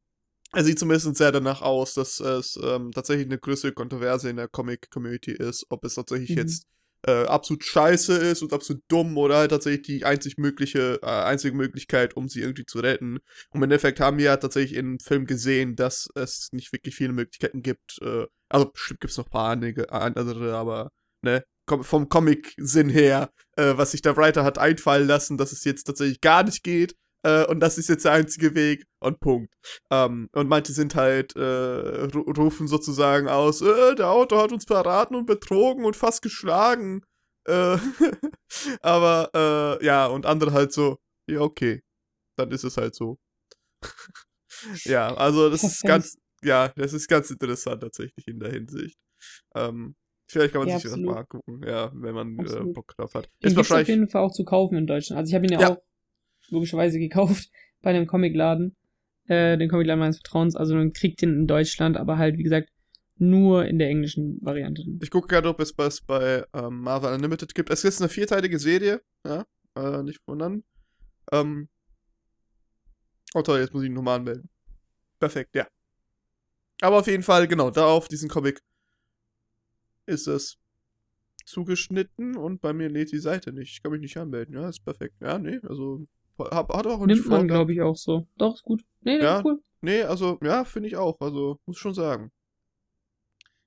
S1: er sieht zumindest sehr danach aus, dass es ähm, tatsächlich eine größere Kontroverse in der Comic-Community ist, ob es tatsächlich mhm. jetzt äh, absolut scheiße ist und absolut dumm oder halt tatsächlich die einzig mögliche, äh, einzige Möglichkeit, um sie irgendwie zu retten. Und im Endeffekt haben wir ja tatsächlich im Film gesehen, dass es nicht wirklich viele Möglichkeiten gibt. Äh, also bestimmt gibt es noch ein paar andere, aber ne, vom Comic-Sinn her, äh, was sich der Writer hat einfallen lassen, dass es jetzt tatsächlich gar nicht geht äh, und das ist jetzt der einzige Weg und Punkt. Ähm, und manche sind halt, äh, rufen sozusagen aus, äh, der Autor hat uns verraten und betrogen und fast geschlagen. Äh, aber, äh, ja, und andere halt so, ja, okay, dann ist es halt so. ja, also das ist ganz, ja, das ist ganz interessant tatsächlich in der Hinsicht. Ähm, Vielleicht kann man ja, sich
S2: logischerweise gekauft bei einem Comicladen, äh, den Comicladen meines Vertrauens. Also man kriegt den in Deutschland, aber halt, wie gesagt, nur in der englischen Variante.
S1: Ich gucke gerade, ob es was bei ähm, Marvel Unlimited gibt. Es ist eine vierteilige Serie, ja, äh, nicht wundern. Ähm, Oh toll, jetzt muss ich ihn nochmal anmelden. Perfekt, ja. Aber auf jeden Fall, genau, da auf diesen Comic ist es zugeschnitten und bei mir lädt die Seite nicht. Ich kann mich nicht anmelden. Ja, ist perfekt. Ja, nee, also hab, hat auch
S2: nicht Nimmt man, glaube ich, auch so. Doch, ist gut. Nee, nee,
S1: ja,
S2: ist cool.
S1: Nee, also, ja, finde ich auch. Also, muss schon sagen.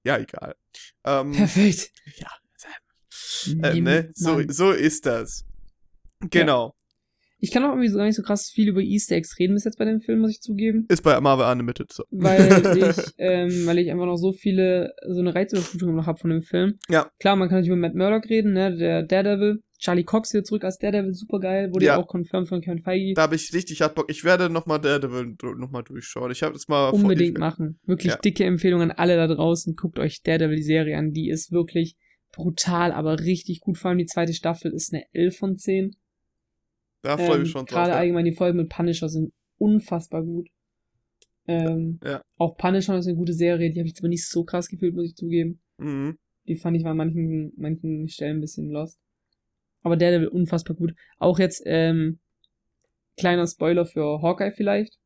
S1: Ja, egal. Ähm,
S2: Perfekt.
S1: Ja. Äh, ne? so, so ist das. Genau.
S2: Ich kann auch irgendwie so gar nicht so krass viel über Easter Eggs reden bis jetzt bei dem Film, muss ich zugeben.
S1: Ist bei Marvel Animated so.
S2: Weil ich, ähm, weil ich einfach noch so viele, so eine Reizüberflutung noch habe von dem Film.
S1: Ja.
S2: Klar, man kann natürlich über Matt Murdock reden, ne, der Daredevil. Charlie Cox wieder zurück als Daredevil, super geil. Wurde ja auch confirmed von Kevin Feige.
S1: Da habe ich richtig hart Bock. Ich werde nochmal Daredevil nochmal durchschauen. Ich habe das mal
S2: Unbedingt vor, machen. Wirklich ja. dicke Empfehlung an alle da draußen. Guckt euch Daredevil die Serie an. Die ist wirklich brutal, aber richtig gut. Vor allem die zweite Staffel ist eine 11 von 10.
S1: Da freue ich ähm, mich schon
S2: drauf. Gerade ja. allgemein die Folgen mit Punisher sind unfassbar gut. Ähm,
S1: ja.
S2: Auch Punisher ist eine gute Serie, die habe ich zwar nicht so krass gefühlt, muss ich zugeben.
S1: Mhm.
S2: Die fand ich an manchen, manchen Stellen ein bisschen lost. Aber der, der will unfassbar gut. Auch jetzt, ähm, kleiner Spoiler für Hawkeye vielleicht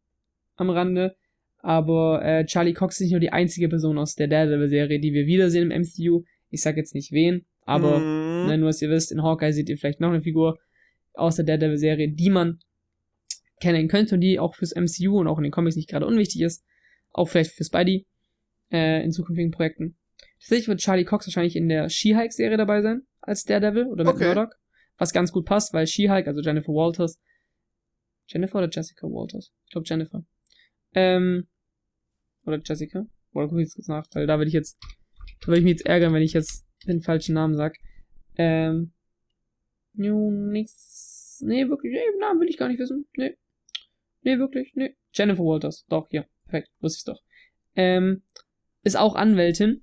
S2: am Rande. Aber äh, Charlie Cox ist nicht nur die einzige Person aus der Daredevil-Serie, die wir wiedersehen im MCU. Ich sag jetzt nicht wen, aber mhm. ne, nur, dass ihr wisst, in Hawkeye seht ihr vielleicht noch eine Figur, aus der Daredevil-Serie, die man kennen könnte und die auch fürs MCU und auch in den Comics nicht gerade unwichtig ist. Auch vielleicht für Spidey äh, in zukünftigen Projekten. Tatsächlich wird Charlie Cox wahrscheinlich in der She-Hulk-Serie dabei sein, als Daredevil oder mit okay. Murdoch. Was ganz gut passt, weil She-Hulk, also Jennifer Walters. Jennifer oder Jessica Walters? Ich glaube Jennifer. Ähm, oder Jessica? Oder guck ich jetzt kurz nach, weil da würde ich jetzt, da würde ich mich jetzt ärgern, wenn ich jetzt den falschen Namen sag. Ähm, Jo, nichts. Nee, wirklich. Nee, Namen will ich gar nicht wissen. Nee. Nee, wirklich. Nee. Jennifer Walters. Doch, ja. Perfekt. Wusste ich doch. Ähm, ist auch Anwältin.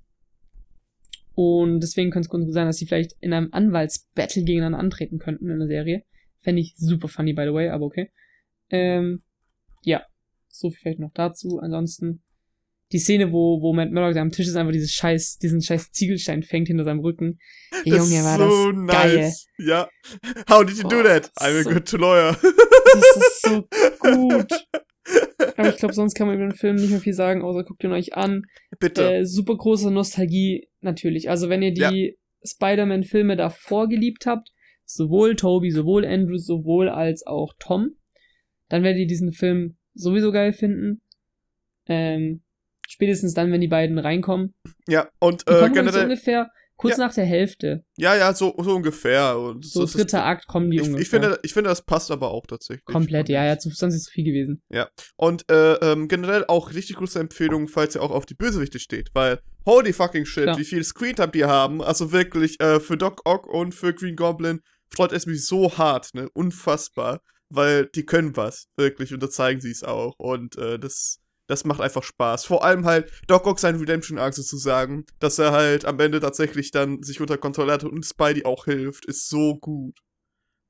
S2: Und deswegen könnte es gut sein, dass sie vielleicht in einem Anwaltsbattle gegeneinander antreten könnten in der Serie. Fände ich super funny, by the way, aber okay. Ähm, ja. So viel vielleicht noch dazu. Ansonsten die Szene, wo, wo Matt Murdock am Tisch ist, einfach dieses scheiß, diesen scheiß Ziegelstein fängt hinter seinem Rücken. Hey,
S1: das Junge, war so das nice. geil. Ja. How did you oh, do that? I'm so, a good lawyer.
S2: Das ist so gut. Aber ich glaube, sonst kann man über den Film nicht mehr viel sagen, außer guckt ihn euch an.
S1: Bitte.
S2: Äh, super große Nostalgie, natürlich. Also, wenn ihr die ja. Spider-Man-Filme davor geliebt habt, sowohl Toby, sowohl Andrew, sowohl als auch Tom, dann werdet ihr diesen Film sowieso geil finden. Ähm, Spätestens dann, wenn die beiden reinkommen.
S1: Ja, und äh,
S2: generell. So ungefähr kurz ja. nach der Hälfte.
S1: Ja, ja, so, so ungefähr. Und
S2: so das dritter Akt kommen die
S1: ich,
S2: ungefähr.
S1: Ich finde, ich finde, das passt aber auch tatsächlich.
S2: Komplett, ja, ja, sonst ist es zu viel gewesen.
S1: Ja. Und äh, ähm, generell auch richtig große Empfehlung, falls ihr auch auf die Bösewichte steht, weil holy fucking shit, Klar. wie viel Screentime die haben. Also wirklich, äh, für Doc Ock und für Green Goblin freut es mich so hart, ne? Unfassbar. Weil die können was, wirklich, und da zeigen sie es auch. Und äh, das das macht einfach Spaß. Vor allem halt Doc Ock sein Redemption Arc sozusagen, dass er halt am Ende tatsächlich dann sich unter Kontrolle hat und Spidey auch hilft, ist so gut.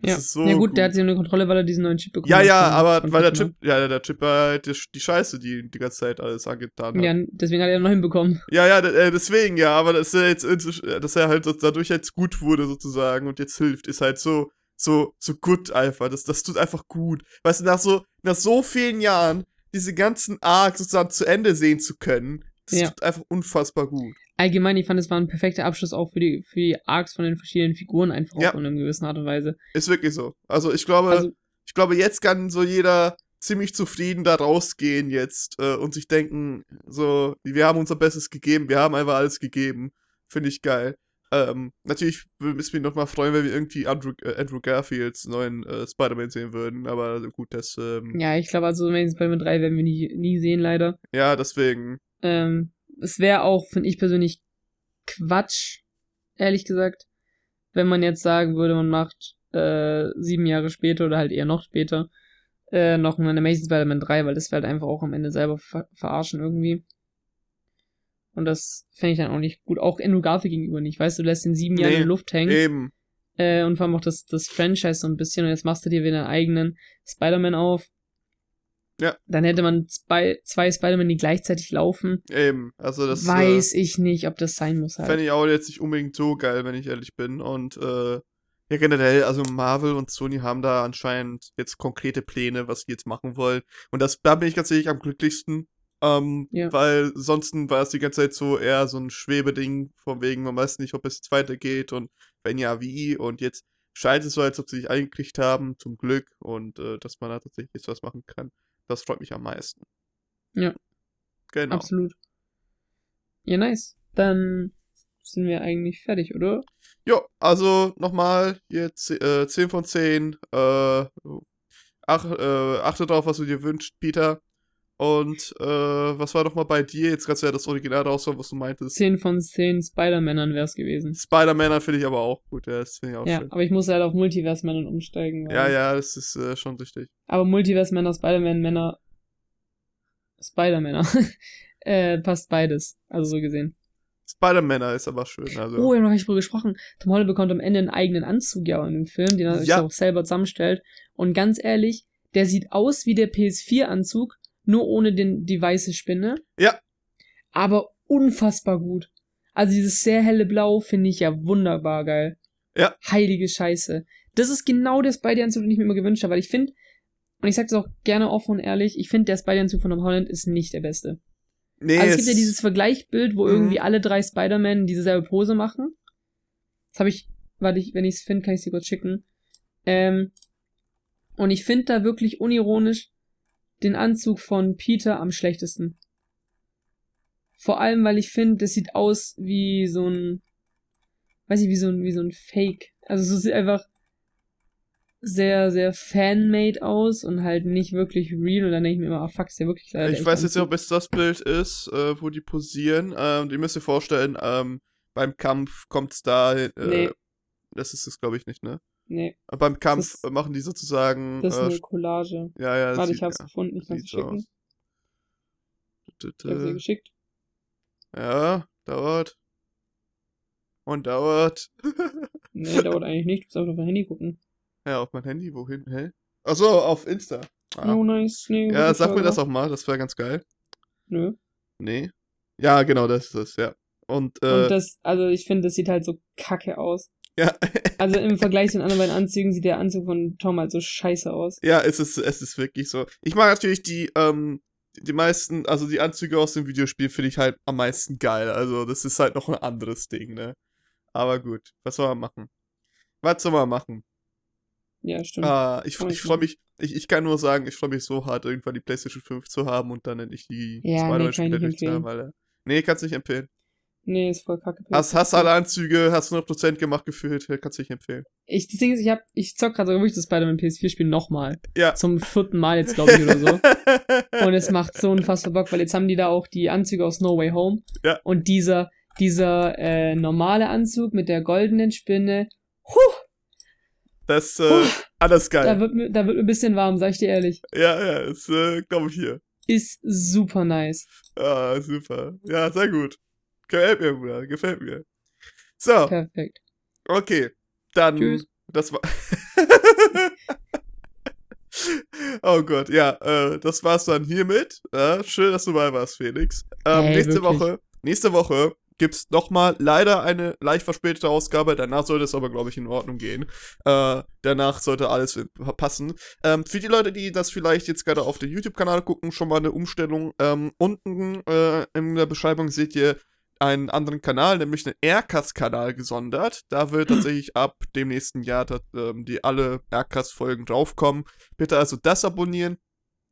S2: Das ja. Ist so ja gut, gut, der hat sich unter Kontrolle, weil er diesen neuen Chip bekommen
S1: hat. Ja, ja, aber weil der Chip, ja, der Chip war halt die, die Scheiße, die die ganze Zeit alles angetan hat.
S2: Ja, deswegen hat er noch hinbekommen.
S1: Ja, ja, äh, deswegen, ja, aber dass er jetzt, dass er halt dadurch jetzt gut wurde sozusagen und jetzt hilft, ist halt so, so, so gut einfach. Das, das tut einfach gut. Weißt du, nach so, nach so vielen Jahren diese ganzen Arcs sozusagen zu Ende sehen zu können. Das ja. tut einfach unfassbar gut.
S2: Allgemein, ich fand, es war ein perfekter Abschluss auch für die, für die Arcs von den verschiedenen Figuren einfach ja. auch in einer gewissen Art und Weise.
S1: Ist wirklich so. Also ich glaube, also, ich glaube, jetzt kann so jeder ziemlich zufrieden da rausgehen jetzt äh, und sich denken, so, wir haben unser Bestes gegeben, wir haben einfach alles gegeben. Finde ich geil. Ähm, natürlich würde es mich nochmal freuen, wenn wir irgendwie Andrew, äh, Andrew Garfields neuen äh, Spider-Man sehen würden, aber gut, das. Ähm,
S2: ja, ich glaube, also Amazing Spider-Man 3 werden wir nie, nie sehen, leider.
S1: Ja, deswegen.
S2: Ähm, es wäre auch, finde ich persönlich, Quatsch, ehrlich gesagt, wenn man jetzt sagen würde, man macht äh, sieben Jahre später oder halt eher noch später äh, noch einen Amazing Spider-Man 3, weil das wäre halt einfach auch am Ende selber ver verarschen irgendwie. Und das fände ich dann auch nicht gut. Auch Garfield gegenüber nicht. Weißt du, du lässt den sieben Jahre nee, in der Luft hängen.
S1: Eben.
S2: Äh, und vor allem auch das, das Franchise so ein bisschen. Und jetzt machst du dir wieder einen eigenen Spider-Man auf.
S1: Ja.
S2: Dann hätte man zwei, zwei Spider-Man, die gleichzeitig laufen.
S1: Eben. Also das
S2: weiß äh, ich nicht, ob das sein muss
S1: halt. Fände ich auch jetzt nicht unbedingt so geil, wenn ich ehrlich bin. Und äh, Ja, generell, also Marvel und Sony haben da anscheinend jetzt konkrete Pläne, was sie jetzt machen wollen. Und das, da bin ich ganz ehrlich am glücklichsten. Ähm,
S2: Ja.
S1: weil sonst war es die ganze Zeit so eher so ein Schwebeding, von wegen, man weiß nicht, ob es jetzt weitergeht und wenn ja, wie. Und jetzt scheint es so, als ob sie sich eingekriegt haben, zum Glück, und äh, dass man da tatsächlich jetzt was machen kann. Das freut mich am meisten.
S2: Ja.
S1: Genau.
S2: Absolut. Ja, nice. Dann sind wir eigentlich fertig, oder?
S1: Jo, also nochmal, jetzt äh, 10 von 10. Äh, ach, äh, achte darauf, was du dir wünschst, Peter. Und äh, was war doch mal bei dir? Jetzt kannst du ja das Original raushauen, was du meintest.
S2: 10 von 10 Spider-Männern wäre es gewesen.
S1: Spider-Man finde ich aber auch gut, ja, das finde ich auch
S2: Ja,
S1: schön.
S2: aber ich muss halt auf Multiverse-Männern umsteigen.
S1: Ja, ja, das ist äh, schon richtig.
S2: Aber Multiverse-Männer, Spider-Man-Männer, Spider-Männer, äh, passt beides. Also so gesehen.
S1: Spider-Man ist aber schön, also.
S2: Oh, wir haben noch nicht drüber gesprochen. Tom Holland bekommt am Ende einen eigenen Anzug ja in dem Film, den er sich
S1: Ja.
S2: auch selber zusammenstellt. Und ganz ehrlich, der sieht aus wie der PS4-Anzug, nur ohne den, die weiße Spinne.
S1: Ja.
S2: Aber unfassbar gut. Also dieses sehr helle Blau finde ich ja wunderbar geil.
S1: Ja.
S2: Heilige Scheiße. Das ist genau der Spidey-Anzug, den ich mir immer gewünscht habe, weil ich finde, und ich sage das auch gerne offen und ehrlich, ich finde, der Spidey-Anzug von Tom Holland ist nicht der beste.
S1: nee,
S2: Also es gibt ja dieses Vergleichbild, wo
S1: Mhm.
S2: irgendwie alle drei Spider-Man dieselbe Pose machen. Das habe ich, warte, ich, wenn ich es finde, kann ich sie kurz schicken. Ähm, und ich finde da wirklich unironisch den Anzug von Peter am schlechtesten. Vor allem, weil ich finde, das sieht aus wie so ein, weiß ich, wie so ein, wie so ein Fake. Also es sieht einfach sehr, sehr fanmade aus und halt nicht wirklich real. Und dann denke ich mir immer, ah fuck, ist ja wirklich leider der
S1: Ich weiß jetzt nicht, ob es das Bild ist, äh, wo die posieren. Ähm, ihr müsst ihr vorstellen, ähm, beim Kampf kommt's da. Äh,
S2: Nee.
S1: Das ist es, glaube ich, nicht, ne?
S2: Nee,
S1: Aber beim Kampf
S2: ist-
S1: äh, machen die sozusagen.
S2: das ist
S1: äh,
S2: eine Collage.
S1: ja, ja. das
S2: Warte, ich
S1: sieht-
S2: hab's
S1: ja,
S2: gefunden, ich kann's schicken.
S1: aus.
S2: Ich hab's dir
S1: tü-
S2: geschickt.
S1: Ja, dauert. Und dauert.
S2: Nee, dauert eigentlich nicht. Du musst einfach auf dein Handy gucken.
S1: ja, auf mein Handy, wohin? Hä? Achso, auf Insta. Ah.
S2: Oh, nice. Nee,
S1: ja, sag mir das auch mal, das wäre ganz geil.
S2: Nö.
S1: Nee. Ja, genau, das ist es, ja. Und, äh,
S2: Und das, also ich finde, das sieht halt so kacke aus.
S1: Ja,
S2: Also im Vergleich zu den anderen beiden Anzügen sieht der Anzug von Tom halt so scheiße aus.
S1: ja, es ist, es ist wirklich so. Ich mag natürlich die, ähm, die meisten, also die Anzüge aus dem Videospiel finde ich halt am meisten geil. Also, das ist halt noch ein anderes Ding, ne? Aber gut, was soll man machen? Was soll man machen?
S2: Ja, stimmt.
S1: Ah, ich ich freue mich, ich, ich kann nur sagen, ich freue mich so hart, irgendwann die PlayStation 5 zu haben und dann endlich die
S2: Ja, nee,
S1: Spider-Man-Spiele
S2: nicht
S1: durchzuhaben, Alter. Nee, kannst du nicht empfehlen.
S2: Nee, ist voll kacke.
S1: Hast, hast alle Anzüge, hast 100% gemacht gefühlt, kannst du nicht empfehlen.
S2: Ich, das Ding ist, ich hab, ich zock gerade sogar wirklich das Spider-Man PS4-Spiel nochmal.
S1: Ja.
S2: Zum vierten Mal jetzt, glaube ich, oder so. Und es macht so unfassbar Bock, weil jetzt haben die da auch die Anzüge aus No Way Home.
S1: Ja.
S2: Und dieser, dieser äh, normale Anzug mit der goldenen Spinne, huh,
S1: Das, äh, alles geil.
S2: da wird, mir, da wird mir ein bisschen warm, sag ich dir ehrlich.
S1: Ja, ja, ist, äh, glaube ich hier.
S2: Ist super nice.
S1: Ah, super. Ja, sehr gut. Gefällt mir, Bruder, gefällt mir. So,
S2: Perfekt.
S1: okay. Dann,
S2: Tschüss.
S1: das war. oh Gott, ja, äh, das war's dann hiermit. Ja, schön, dass du dabei warst, Felix. Ähm,
S2: Ey,
S1: nächste
S2: wirklich.
S1: Woche, nächste Woche gibt's nochmal leider eine leicht verspätete Ausgabe. Danach sollte es aber, glaube ich, in Ordnung gehen. Äh, danach sollte alles äh, passen. Ähm, für die Leute, die das vielleicht jetzt gerade auf den YouTube-Kanal gucken, schon mal eine Umstellung. Ähm, unten äh, in der Beschreibung seht ihr einen anderen Kanal, nämlich einen Aircast-Kanal gesondert. Da wird tatsächlich ab dem nächsten Jahr ähm, die alle Aircast-Folgen draufkommen. Bitte also das abonnieren.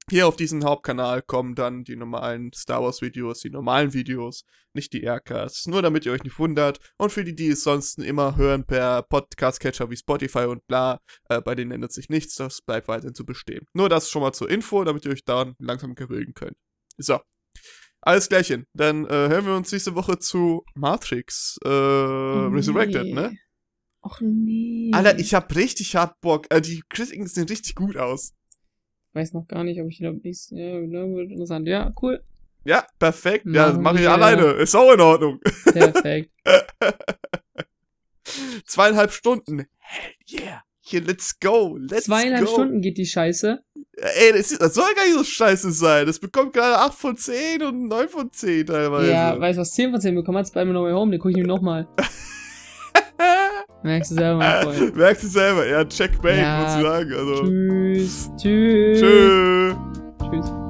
S1: Hier auf diesen Hauptkanal kommen dann die normalen Star Wars-Videos, die normalen Videos, nicht die Aircasts. Nur damit ihr euch nicht wundert. Und für die, die es sonst immer hören per Podcast-Catcher wie Spotify und bla, äh, bei denen ändert sich nichts. Das bleibt weiterhin zu bestehen. Nur das schon mal zur Info, damit ihr euch daran langsam gewöhnen könnt. So. Alles Gleiche. Dann äh, hören wir uns nächste Woche zu Matrix äh,
S2: Oh,
S1: Resurrected,
S2: nee.
S1: ne?
S2: Och nee.
S1: Alter, ich hab richtig hart Bock. Äh, die Kritiken sehen richtig gut aus.
S2: weiß noch gar nicht, ob ich glaube nicht. Ja, ne, wird interessant. Ja, cool.
S1: Ja, perfekt. Ja, das
S2: Machen
S1: mache ich
S2: wir.
S1: alleine. Ist auch in Ordnung.
S2: Perfekt.
S1: Zweieinhalb Stunden. Hell yeah. Hier, let's go. Let's
S2: Zweieinhalb
S1: go.
S2: Stunden geht die Scheiße.
S1: Ey, das, ist, das soll gar nicht so scheiße sein. Das bekommt gerade 8 von 10 und 9 von 10 teilweise.
S2: Ja, weißt du, was 10 von 10 bekommen hat? Spider-Man No Way Home, den gucke ich mir nochmal. Merkst du selber, mein Freund.
S1: Merkst du selber, ja, Checkmate,
S2: Ja.
S1: muss ich sagen. Also,
S2: Tschüss. Tschüss.
S1: tschüss.
S2: Tschüss.